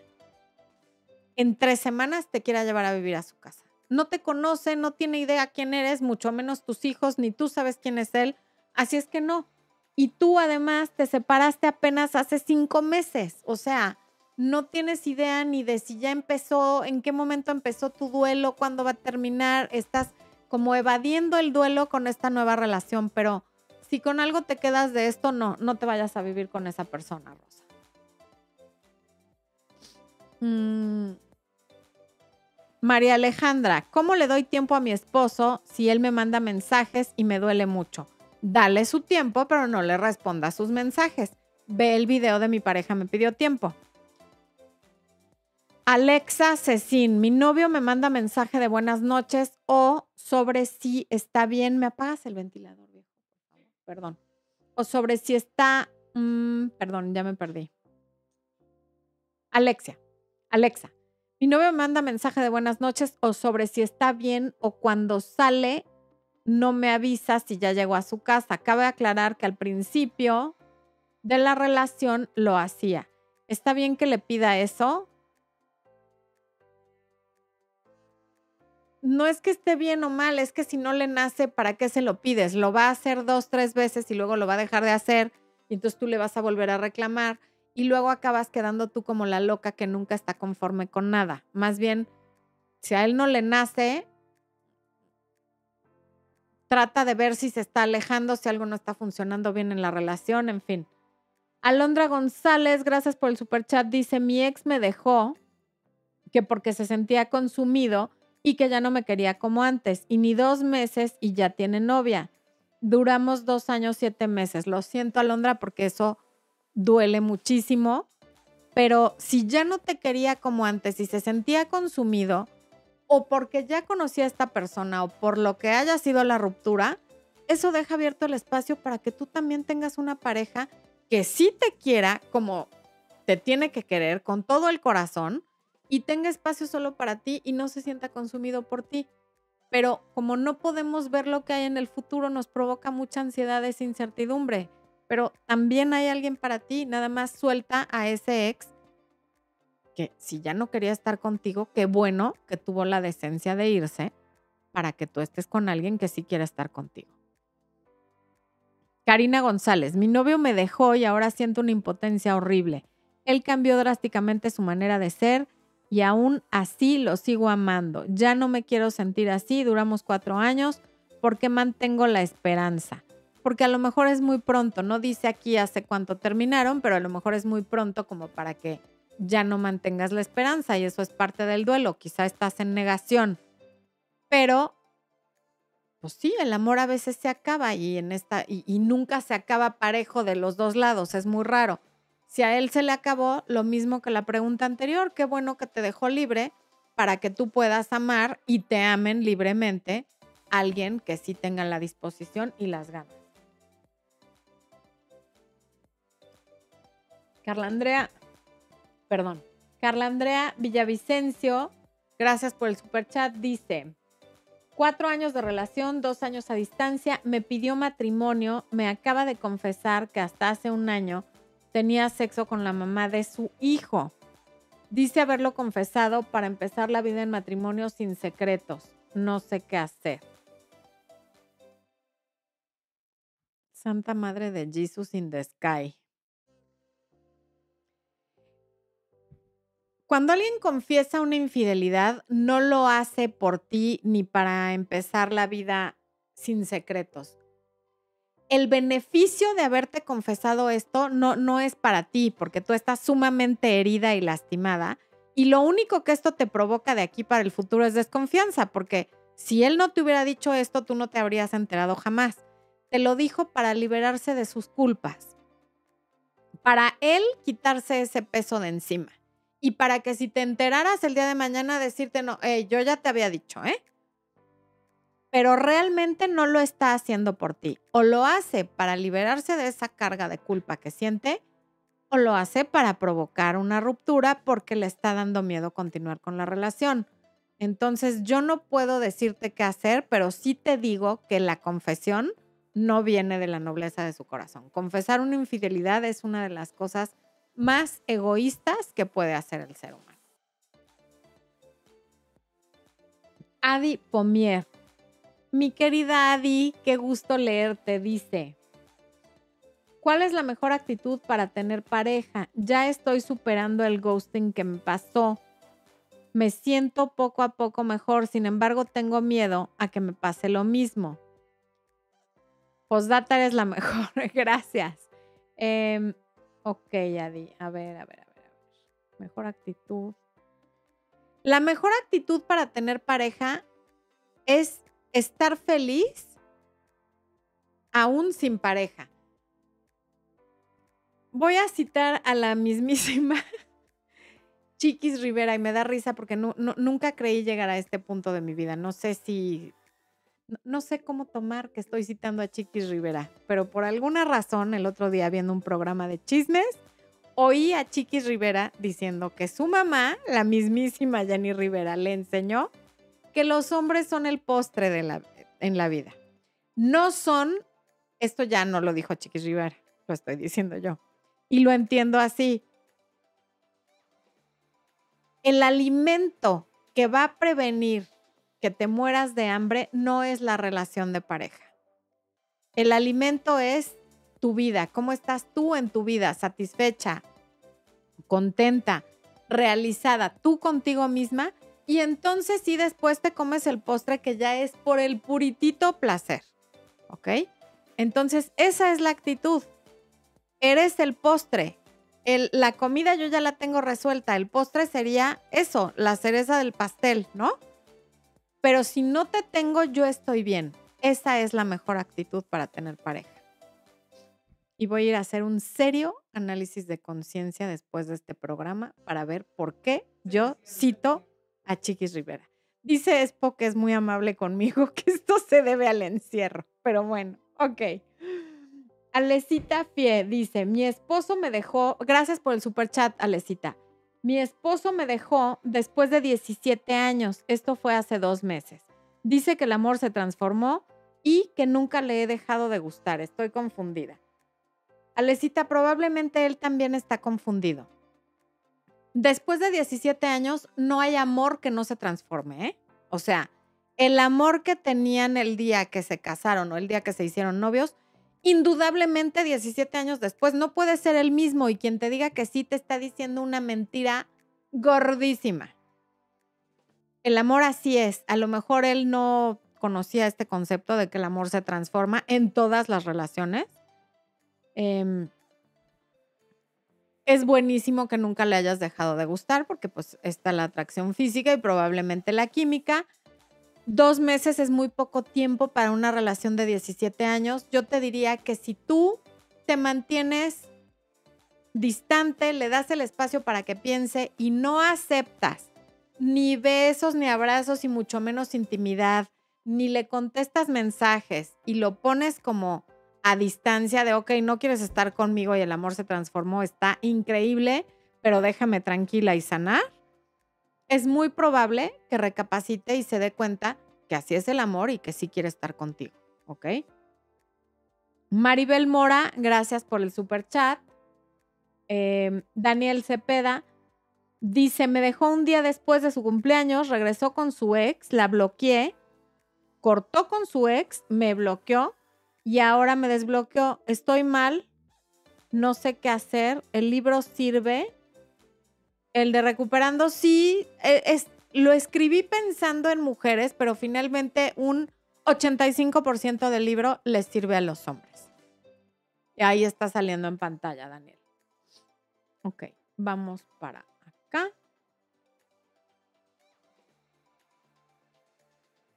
en tres semanas te quiera llevar a vivir a su casa. No te conoce, no tiene idea quién eres, mucho menos tus hijos, ni tú sabes quién es él. Así es que no. Y tú además te separaste apenas hace cinco meses. O sea, no tienes idea ni de si ya empezó, en qué momento empezó tu duelo, cuándo va a terminar. Estás como evadiendo el duelo con esta nueva relación, pero si con algo te quedas de esto, no, no te vayas a vivir con esa persona, Rosa. Mm. María Alejandra, ¿cómo le doy tiempo a mi esposo si él me manda mensajes y me duele mucho? Dale su tiempo, pero no le responda sus mensajes. Ve el video de mi pareja me pidió tiempo. Alexa Cecín, mi novio me manda mensaje de buenas noches o sobre si está bien. ¿Me apagas el ventilador, viejo? Perdón. O sobre si está. Mm, perdón, ya me perdí. Alexia, Alexa, mi novio me manda mensaje de buenas noches o sobre si está bien o cuando sale no me avisa si ya llegó a su casa. Cabe aclarar que al principio de la relación lo hacía. ¿Está bien que le pida eso? No es que esté bien o mal, es que si no le nace, ¿para qué se lo pides? Lo va a hacer dos, tres veces y luego lo va a dejar de hacer y entonces tú le vas a volver a reclamar y luego acabas quedando tú como la loca que nunca está conforme con nada. Más bien, si a él no le nace, trata de ver si se está alejando, si algo no está funcionando bien en la relación, en fin. Alondra González, gracias por el super chat, dice, mi ex me dejó que porque se sentía consumido y que ya no me quería como antes, y ni dos meses y ya tiene novia. Duramos dos años, siete meses. Lo siento, Alondra, porque eso duele muchísimo, pero si ya no te quería como antes y se sentía consumido, o porque ya conocía a esta persona, o por lo que haya sido la ruptura, eso deja abierto el espacio para que tú también tengas una pareja que sí te quiera como te tiene que querer con todo el corazón y tenga espacio solo para ti y no se sienta consumido por ti. Pero como no podemos ver lo que hay en el futuro, nos provoca mucha ansiedad, esa incertidumbre pero también hay alguien para ti, nada más suelta a ese ex que si ya no quería estar contigo, qué bueno que tuvo la decencia de irse para que tú estés con alguien que sí quiera estar contigo. Karina González, mi novio me dejó y ahora siento una impotencia horrible. Él cambió drásticamente su manera de ser y aún así lo sigo amando. Ya no me quiero sentir así, duramos cuatro años porque mantengo la esperanza porque a lo mejor es muy pronto, no dice aquí hace cuánto terminaron, pero a lo mejor es muy pronto como para que ya no mantengas la esperanza y eso es parte del duelo, quizá estás en negación, pero pues sí, el amor a veces se acaba y en esta y, y nunca se acaba parejo de los dos lados, es muy raro. Si a él se le acabó, lo mismo que la pregunta anterior, qué bueno que te dejó libre para que tú puedas amar y te amen libremente a alguien que sí tenga la disposición y las ganas. Carla Andrea, perdón, Carla Andrea Villavicencio, gracias por el super chat, dice, cuatro años de relación, dos años a distancia, me pidió matrimonio, me acaba de confesar que hasta hace un año tenía sexo con la mamá de su hijo. Dice haberlo confesado para empezar la vida en matrimonio sin secretos. No sé qué hacer. Santa Madre de Jesus in the Sky. Cuando alguien confiesa una infidelidad, no lo hace por ti ni para empezar la vida sin secretos. El beneficio de haberte confesado esto no, no es para ti, porque tú estás sumamente herida y lastimada. Y lo único que esto te provoca de aquí para el futuro es desconfianza, porque si él no te hubiera dicho esto, tú no te habrías enterado jamás. te lo dijo para liberarse de sus culpas, para él quitarse ese peso de encima y para que si te enteraras el día de mañana decirte, no, yo ya te había dicho, ¿eh? Pero realmente no lo está haciendo por ti. O lo hace para liberarse de esa carga de culpa que siente, o lo hace para provocar una ruptura porque le está dando miedo continuar con la relación. Entonces yo no puedo decirte qué hacer, pero sí te digo que la confesión no viene de la nobleza de su corazón. Confesar una infidelidad es una de las cosas más egoístas que puede hacer el ser humano. Adi Pomier. Mi querida Adi, qué gusto leerte, dice. ¿Cuál es la mejor actitud para tener pareja? Ya estoy superando el ghosting que me pasó. Me siento poco a poco mejor, sin embargo tengo miedo a que me pase lo mismo. Postdata eres la mejor, gracias. Em, ok, Adi, a ver, a ver, a ver. Mejor actitud. La mejor actitud para tener pareja es estar feliz aún sin pareja. Voy a citar a la mismísima Chiquis Rivera y me da risa porque nunca creí llegar a este punto de mi vida. No sé si, no, sé cómo tomar que estoy citando a Chiquis Rivera, pero por alguna razón el otro día viendo un programa de chismes, oí a Chiquis Rivera diciendo que su mamá, la mismísima Jenny Rivera, le enseñó que los hombres son el postre de la, en la vida. No son, esto ya no lo dijo Chiquis Rivera, lo estoy diciendo yo. Y lo entiendo así el alimento que va a prevenir que te mueras de hambre no es la relación de pareja. El alimento es tu vida, cómo estás tú en tu vida, satisfecha, contenta, realizada, tú contigo misma, y entonces sí después te comes el postre que ya es por el puritito placer, ¿ok? Entonces esa es la actitud. Eres el postre, la comida yo ya la tengo resuelta, el postre sería eso, la cereza del pastel, ¿no? Pero si no te tengo, yo estoy bien. Esa es la mejor actitud para tener pareja. Y voy a ir a hacer un serio análisis de conciencia después de este programa para ver por qué yo cito a Chiquis Rivera. Dice Expo que es muy amable conmigo, que esto se debe al encierro, pero bueno, ok. Alecita Fie dice, mi esposo me dejó, gracias por el super chat, Alecita. Mi esposo me dejó después de 17 años, esto fue hace dos meses. Dice que el amor se transformó y que nunca le he dejado de gustar, estoy confundida. Alecita, probablemente él también está confundido. Después de 17 años no hay amor que no se transforme, ¿eh? O sea, el amor que tenían el día que se casaron o el día que se hicieron novios indudablemente 17 años después no puede ser el mismo y quien te diga que sí te está diciendo una mentira gordísima. El amor así es. A lo mejor él no conocía este concepto de que el amor se transforma en todas las relaciones. Em, es buenísimo que nunca le hayas dejado de gustar porque pues está la atracción física y probablemente la química Dos meses es muy poco tiempo para una relación de 17 años. Yo te diría que si tú te mantienes distante, le das el espacio para que piense y no aceptas ni besos, ni abrazos y mucho menos intimidad, ni le contestas mensajes y lo pones como a distancia de, ok, no quieres estar conmigo y el amor se transformó, está increíble, pero déjame tranquila y sanar es muy probable que recapacite y se dé cuenta que así es el amor y que sí quiere estar contigo, ¿ok? Maribel Mora, gracias por el super chat. Em, Daniel Cepeda dice, me dejó un día después de su cumpleaños, regresó con su ex, la bloqueé, cortó con su ex, me bloqueó y ahora me desbloqueó. Estoy mal, no sé qué hacer, el libro sirve el de recuperando sí, e, es, lo escribí pensando en mujeres, pero finalmente un 85% del libro les sirve a los hombres. Y ahí está saliendo en pantalla, Daniel. Ok, vamos para acá.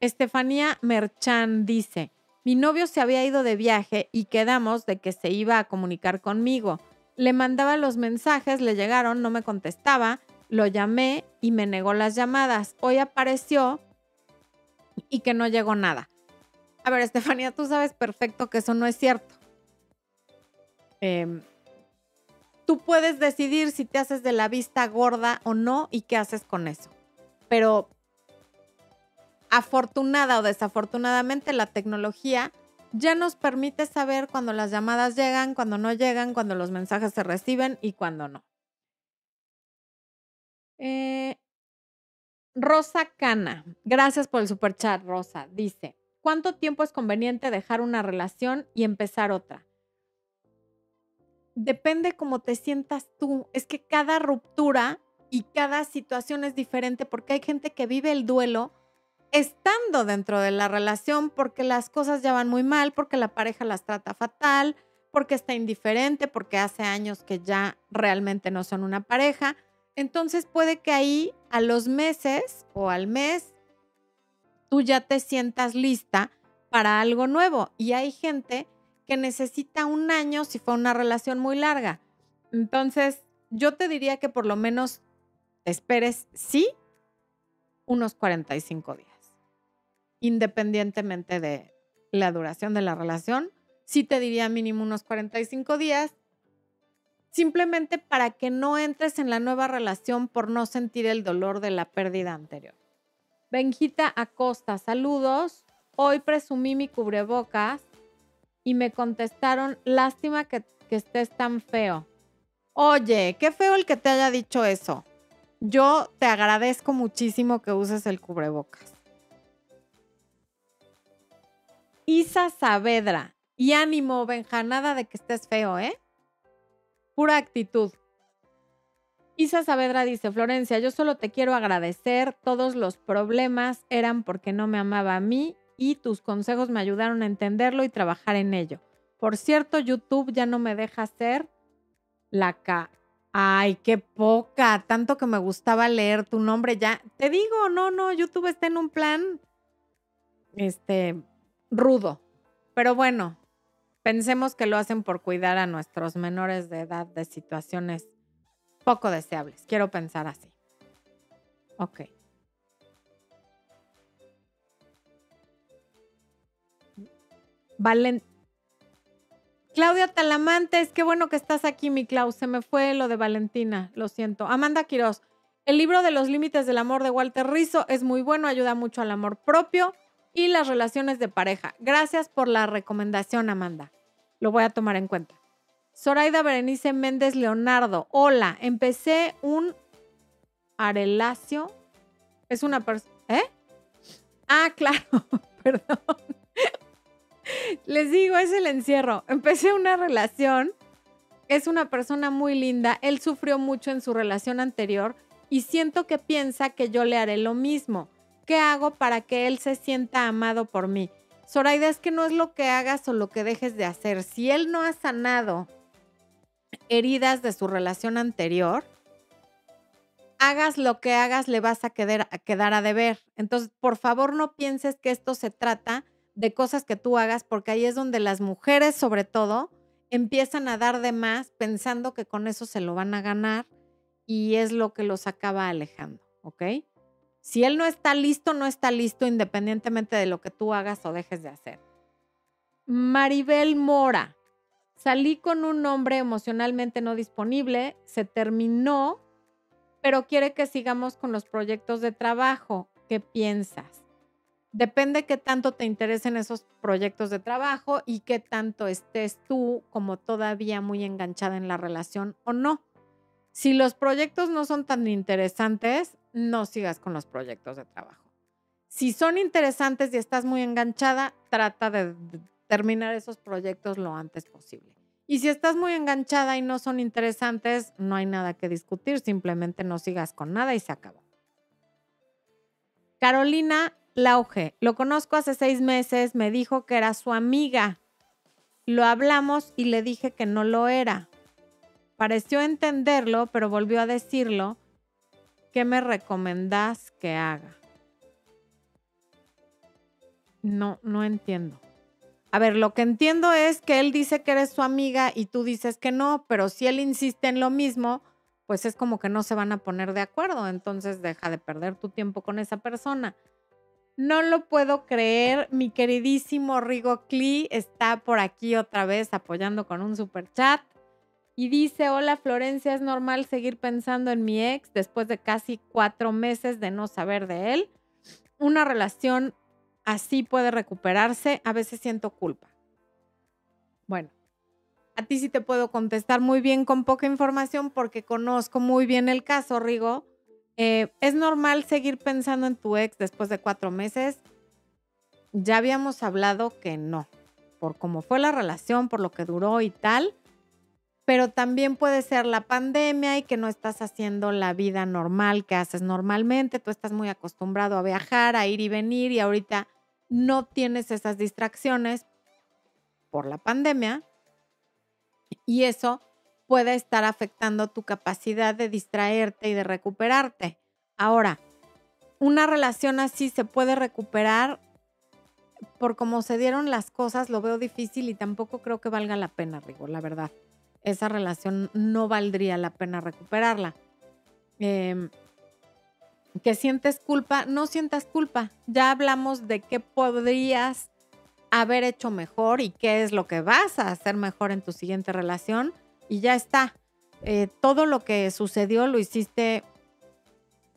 Estefanía Merchan dice, Mi novio se había ido de viaje y quedamos de que se iba a comunicar conmigo. Le mandaba los mensajes, le llegaron, no me contestaba, lo llamé y me negó las llamadas. Hoy apareció y que no llegó nada. A ver, Estefanía, tú sabes perfecto que eso no es cierto. Em, tú puedes decidir si te haces de la vista gorda o no y qué haces con eso. Pero afortunada o desafortunadamente la tecnología ya nos permite saber cuando las llamadas llegan, cuando no llegan, cuando los mensajes se reciben y cuando no. Eh, Rosa Cana, gracias por el super chat, Rosa. Dice, ¿cuánto tiempo es conveniente dejar una relación y empezar otra? Depende cómo te sientas tú. Es que cada ruptura y cada situación es diferente porque hay gente que vive el duelo estando dentro de la relación porque las cosas ya van muy mal, porque la pareja las trata fatal, porque está indiferente, porque hace años que ya realmente no son una pareja. Entonces puede que ahí a los meses o al mes tú ya te sientas lista para algo nuevo. Y hay gente que necesita un año si fue una relación muy larga. Entonces yo te diría que por lo menos esperes, sí, unos 45 días independientemente de la duración de la relación. Sí te diría mínimo unos 45 días, simplemente para que no entres en la nueva relación por no sentir el dolor de la pérdida anterior. Benjita Acosta, saludos. Hoy presumí mi cubrebocas y me contestaron, lástima que, que estés tan feo. Oye, qué feo el que te haya dicho eso. Yo te agradezco muchísimo que uses el cubrebocas. Isa Saavedra. Y ánimo, Benja, nada de que estés feo, ¿eh? Pura actitud. Isa Saavedra dice, Florencia, yo solo te quiero agradecer. Todos los problemas eran porque no me amaba a mí y tus consejos me ayudaron a entenderlo y trabajar en ello. Por cierto, YouTube ya no me deja hacer la K. Ay, qué poca. Tanto que me gustaba leer tu nombre ya. Te digo, no, no, YouTube está en un plan. Este, rudo. Pero bueno, pensemos que lo hacen por cuidar a nuestros menores de edad de situaciones poco deseables. Quiero pensar así. Ok. Valen. Claudia Talamantes, qué bueno que estás aquí, mi Clau. Se me fue lo de Valentina, lo siento. Amanda Quiroz, el libro de los límites del amor de Walter Rizzo es muy bueno, ayuda mucho al amor propio y las relaciones de pareja. Gracias por la recomendación, Amanda. Lo voy a tomar en cuenta. Zoraida Berenice Méndez Leonardo. Hola, empecé un arelacio. Es una persona. ¿Eh? Ah, claro, perdón. Les digo, es el encierro. Empecé una relación. Es una persona muy linda. Él sufrió mucho en su relación anterior y siento que piensa que yo le haré lo mismo. ¿Qué hago para que él se sienta amado por mí? Zoraida, es que no es lo que hagas o lo que dejes de hacer. Si él no ha sanado heridas de su relación anterior, hagas lo que hagas, le vas a quedar, a quedar a deber. Entonces, por favor, no pienses que esto se trata de cosas que tú hagas, porque ahí es donde las mujeres, sobre todo, empiezan a dar de más pensando que con eso se lo van a ganar y es lo que los acaba alejando, ¿ok? Si él no está listo, no está listo independientemente de lo que tú hagas o dejes de hacer. Maribel Mora. Salí con un hombre emocionalmente no disponible, se terminó, pero quiere que sigamos con los proyectos de trabajo. ¿Qué piensas? Depende qué tanto te interesen esos proyectos de trabajo y qué tanto estés tú como todavía muy enganchada en la relación o no. Si los proyectos no son tan interesantes, no sigas con los proyectos de trabajo. Si son interesantes y estás muy enganchada, trata de, terminar esos proyectos lo antes posible. Y si estás muy enganchada y no son interesantes, no hay nada que discutir, simplemente no sigas con nada y se acabó. Carolina Lauge, lo conozco hace seis meses, me dijo que era su amiga. Lo hablamos y le dije que no lo era. Pareció entenderlo, pero volvió a decirlo ¿qué me recomendás que haga? No, no entiendo. A ver, lo que entiendo es que él dice que eres su amiga y tú dices que no, pero si él insiste en lo mismo, pues es como que no se van a poner de acuerdo. Entonces deja de perder tu tiempo con esa persona. No lo puedo creer, mi queridísimo Rigo Klee está por aquí otra vez apoyando con un super chat. Y dice, hola Florencia, ¿es normal seguir pensando en mi ex después de casi cuatro meses de no saber de él? Una relación así puede recuperarse, a veces siento culpa. Bueno, a ti sí te puedo contestar muy bien con poca información porque conozco muy bien el caso, Rigo. Eh, ¿Es normal seguir pensando en tu ex después de cuatro meses? Ya habíamos hablado que no, por cómo fue la relación, por lo que duró y tal pero también puede ser la pandemia y que no estás haciendo la vida normal que haces normalmente, tú estás muy acostumbrado a viajar, a ir y venir y ahorita no tienes esas distracciones por la pandemia y eso puede estar afectando tu capacidad de distraerte y de recuperarte. Ahora, una relación así se puede recuperar por cómo se dieron las cosas, lo veo difícil y tampoco creo que valga la pena, Rigo, la verdad esa relación no valdría la pena recuperarla. Em, que sientes culpa, no sientas culpa. Ya hablamos de qué podrías haber hecho mejor y qué es lo que vas a hacer mejor en tu siguiente relación y ya está. Eh, todo lo que sucedió lo hiciste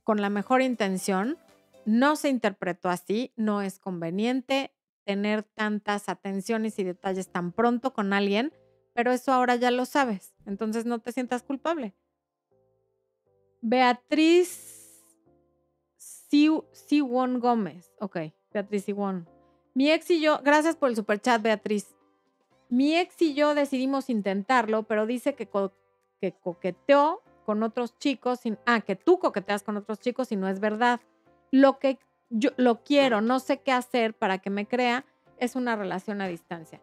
con la mejor intención. No se interpretó así, no es conveniente tener tantas atenciones y detalles tan pronto con alguien pero eso ahora ya lo sabes, entonces no te sientas culpable. Beatriz Siwon Gómez. Ok, Beatriz Siwon. Mi ex y yo, gracias por el superchat, Beatriz. Mi ex y yo decidimos intentarlo, pero dice que, que coqueteó con otros chicos. Sin, ah, que tú coqueteas con otros chicos y no es verdad. Lo que yo lo quiero, no sé qué hacer para que me crea, es una relación a distancia.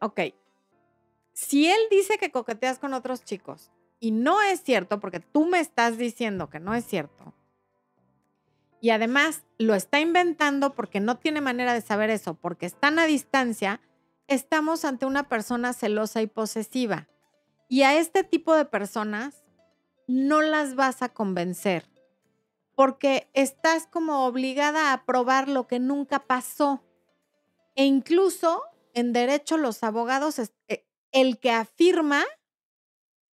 Ok, si él dice que coqueteas con otros chicos y no es cierto, porque tú me estás diciendo que no es cierto, y además lo está inventando porque no tiene manera de saber eso, porque están a distancia, estamos ante una persona celosa y posesiva. Y a este tipo de personas no las vas a convencer, porque estás como obligada a probar lo que nunca pasó. E incluso en derecho los abogados eh, el que afirma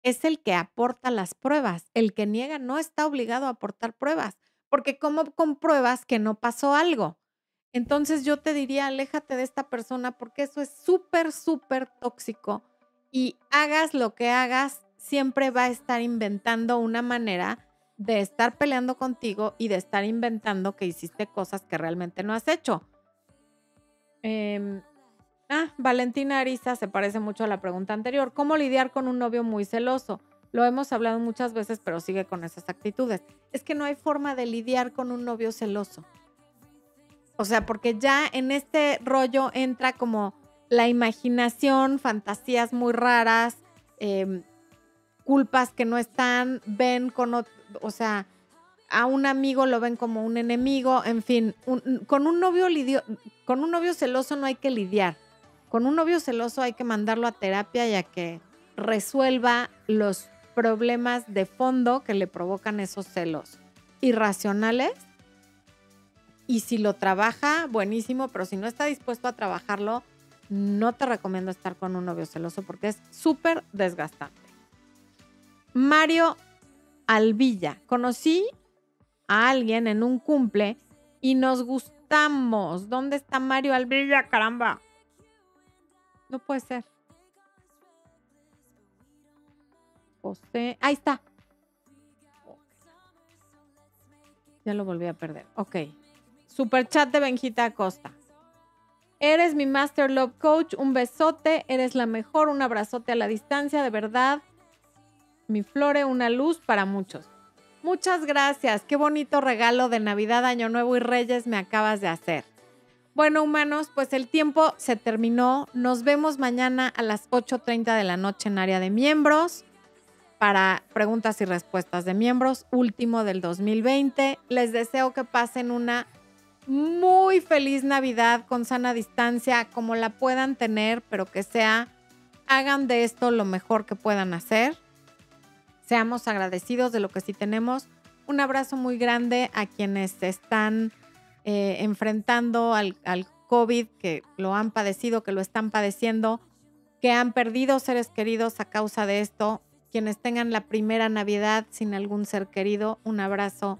es el que aporta las pruebas. El que niega no está obligado a aportar pruebas, porque ¿cómo compruebas que no pasó algo? Entonces yo te diría, aléjate de esta persona porque eso es súper, súper tóxico y hagas lo que hagas, siempre va a estar inventando una manera de estar peleando contigo y de estar inventando que hiciste cosas que realmente no has hecho. Eh, Ah, Valentina Ariza se parece mucho a la pregunta anterior. ¿Cómo lidiar con un novio muy celoso? Lo hemos hablado muchas veces, pero sigue con esas actitudes. Es que no hay forma de lidiar con un novio celoso. O sea, porque ya en este rollo entra como la imaginación, fantasías muy raras, em, culpas que no están, ven con, o sea, a un amigo lo ven como un enemigo, en fin, con un novio con un novio celoso no hay que lidiar con un novio celoso hay que mandarlo a terapia ya que resuelva los problemas de fondo que le provocan esos celos irracionales. Y si lo trabaja, buenísimo, pero si no está dispuesto a trabajarlo, no te recomiendo estar con un novio celoso porque es súper desgastante. Mario Alvilla. Conocí a alguien en un cumple y nos gustamos. ¿Dónde está Mario Alvilla, caramba? No puede ser. José. Ahí está. Ya lo volví a perder. Ok. Super chat de Benjita Acosta. Eres mi Master Love Coach. Un besote. Eres la mejor. Un abrazote a la distancia. De verdad. Mi flore, una luz para muchos. Muchas gracias. Qué bonito regalo de Navidad, Año Nuevo y Reyes me acabas de hacer. Bueno, humanos, pues el tiempo se terminó. Nos vemos mañana a las 8.30 de la noche en área de miembros para preguntas y respuestas de miembros, último del 2020. Les deseo que pasen una muy feliz Navidad con sana distancia, como la puedan tener, pero que sea, hagan de esto lo mejor que puedan hacer. Seamos agradecidos de lo que sí tenemos. Un abrazo muy grande a quienes están eh, enfrentando al, al COVID, que lo han padecido, que lo están padeciendo, que han perdido seres queridos a causa de esto. Quienes tengan la primera Navidad sin algún ser querido, un abrazo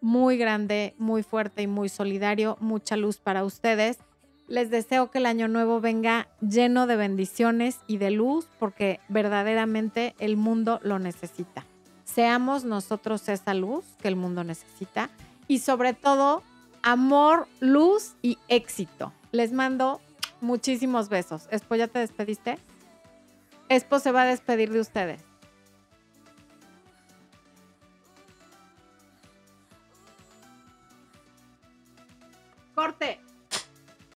muy grande, muy fuerte y muy solidario. Mucha luz para ustedes. Les deseo que el año nuevo venga lleno de bendiciones y de luz porque verdaderamente el mundo lo necesita. Seamos nosotros esa luz que el mundo necesita y sobre todo amor, luz y éxito. Les mando muchísimos besos. Espo, ¿ya te despediste? Espo se va a despedir de ustedes. Corte.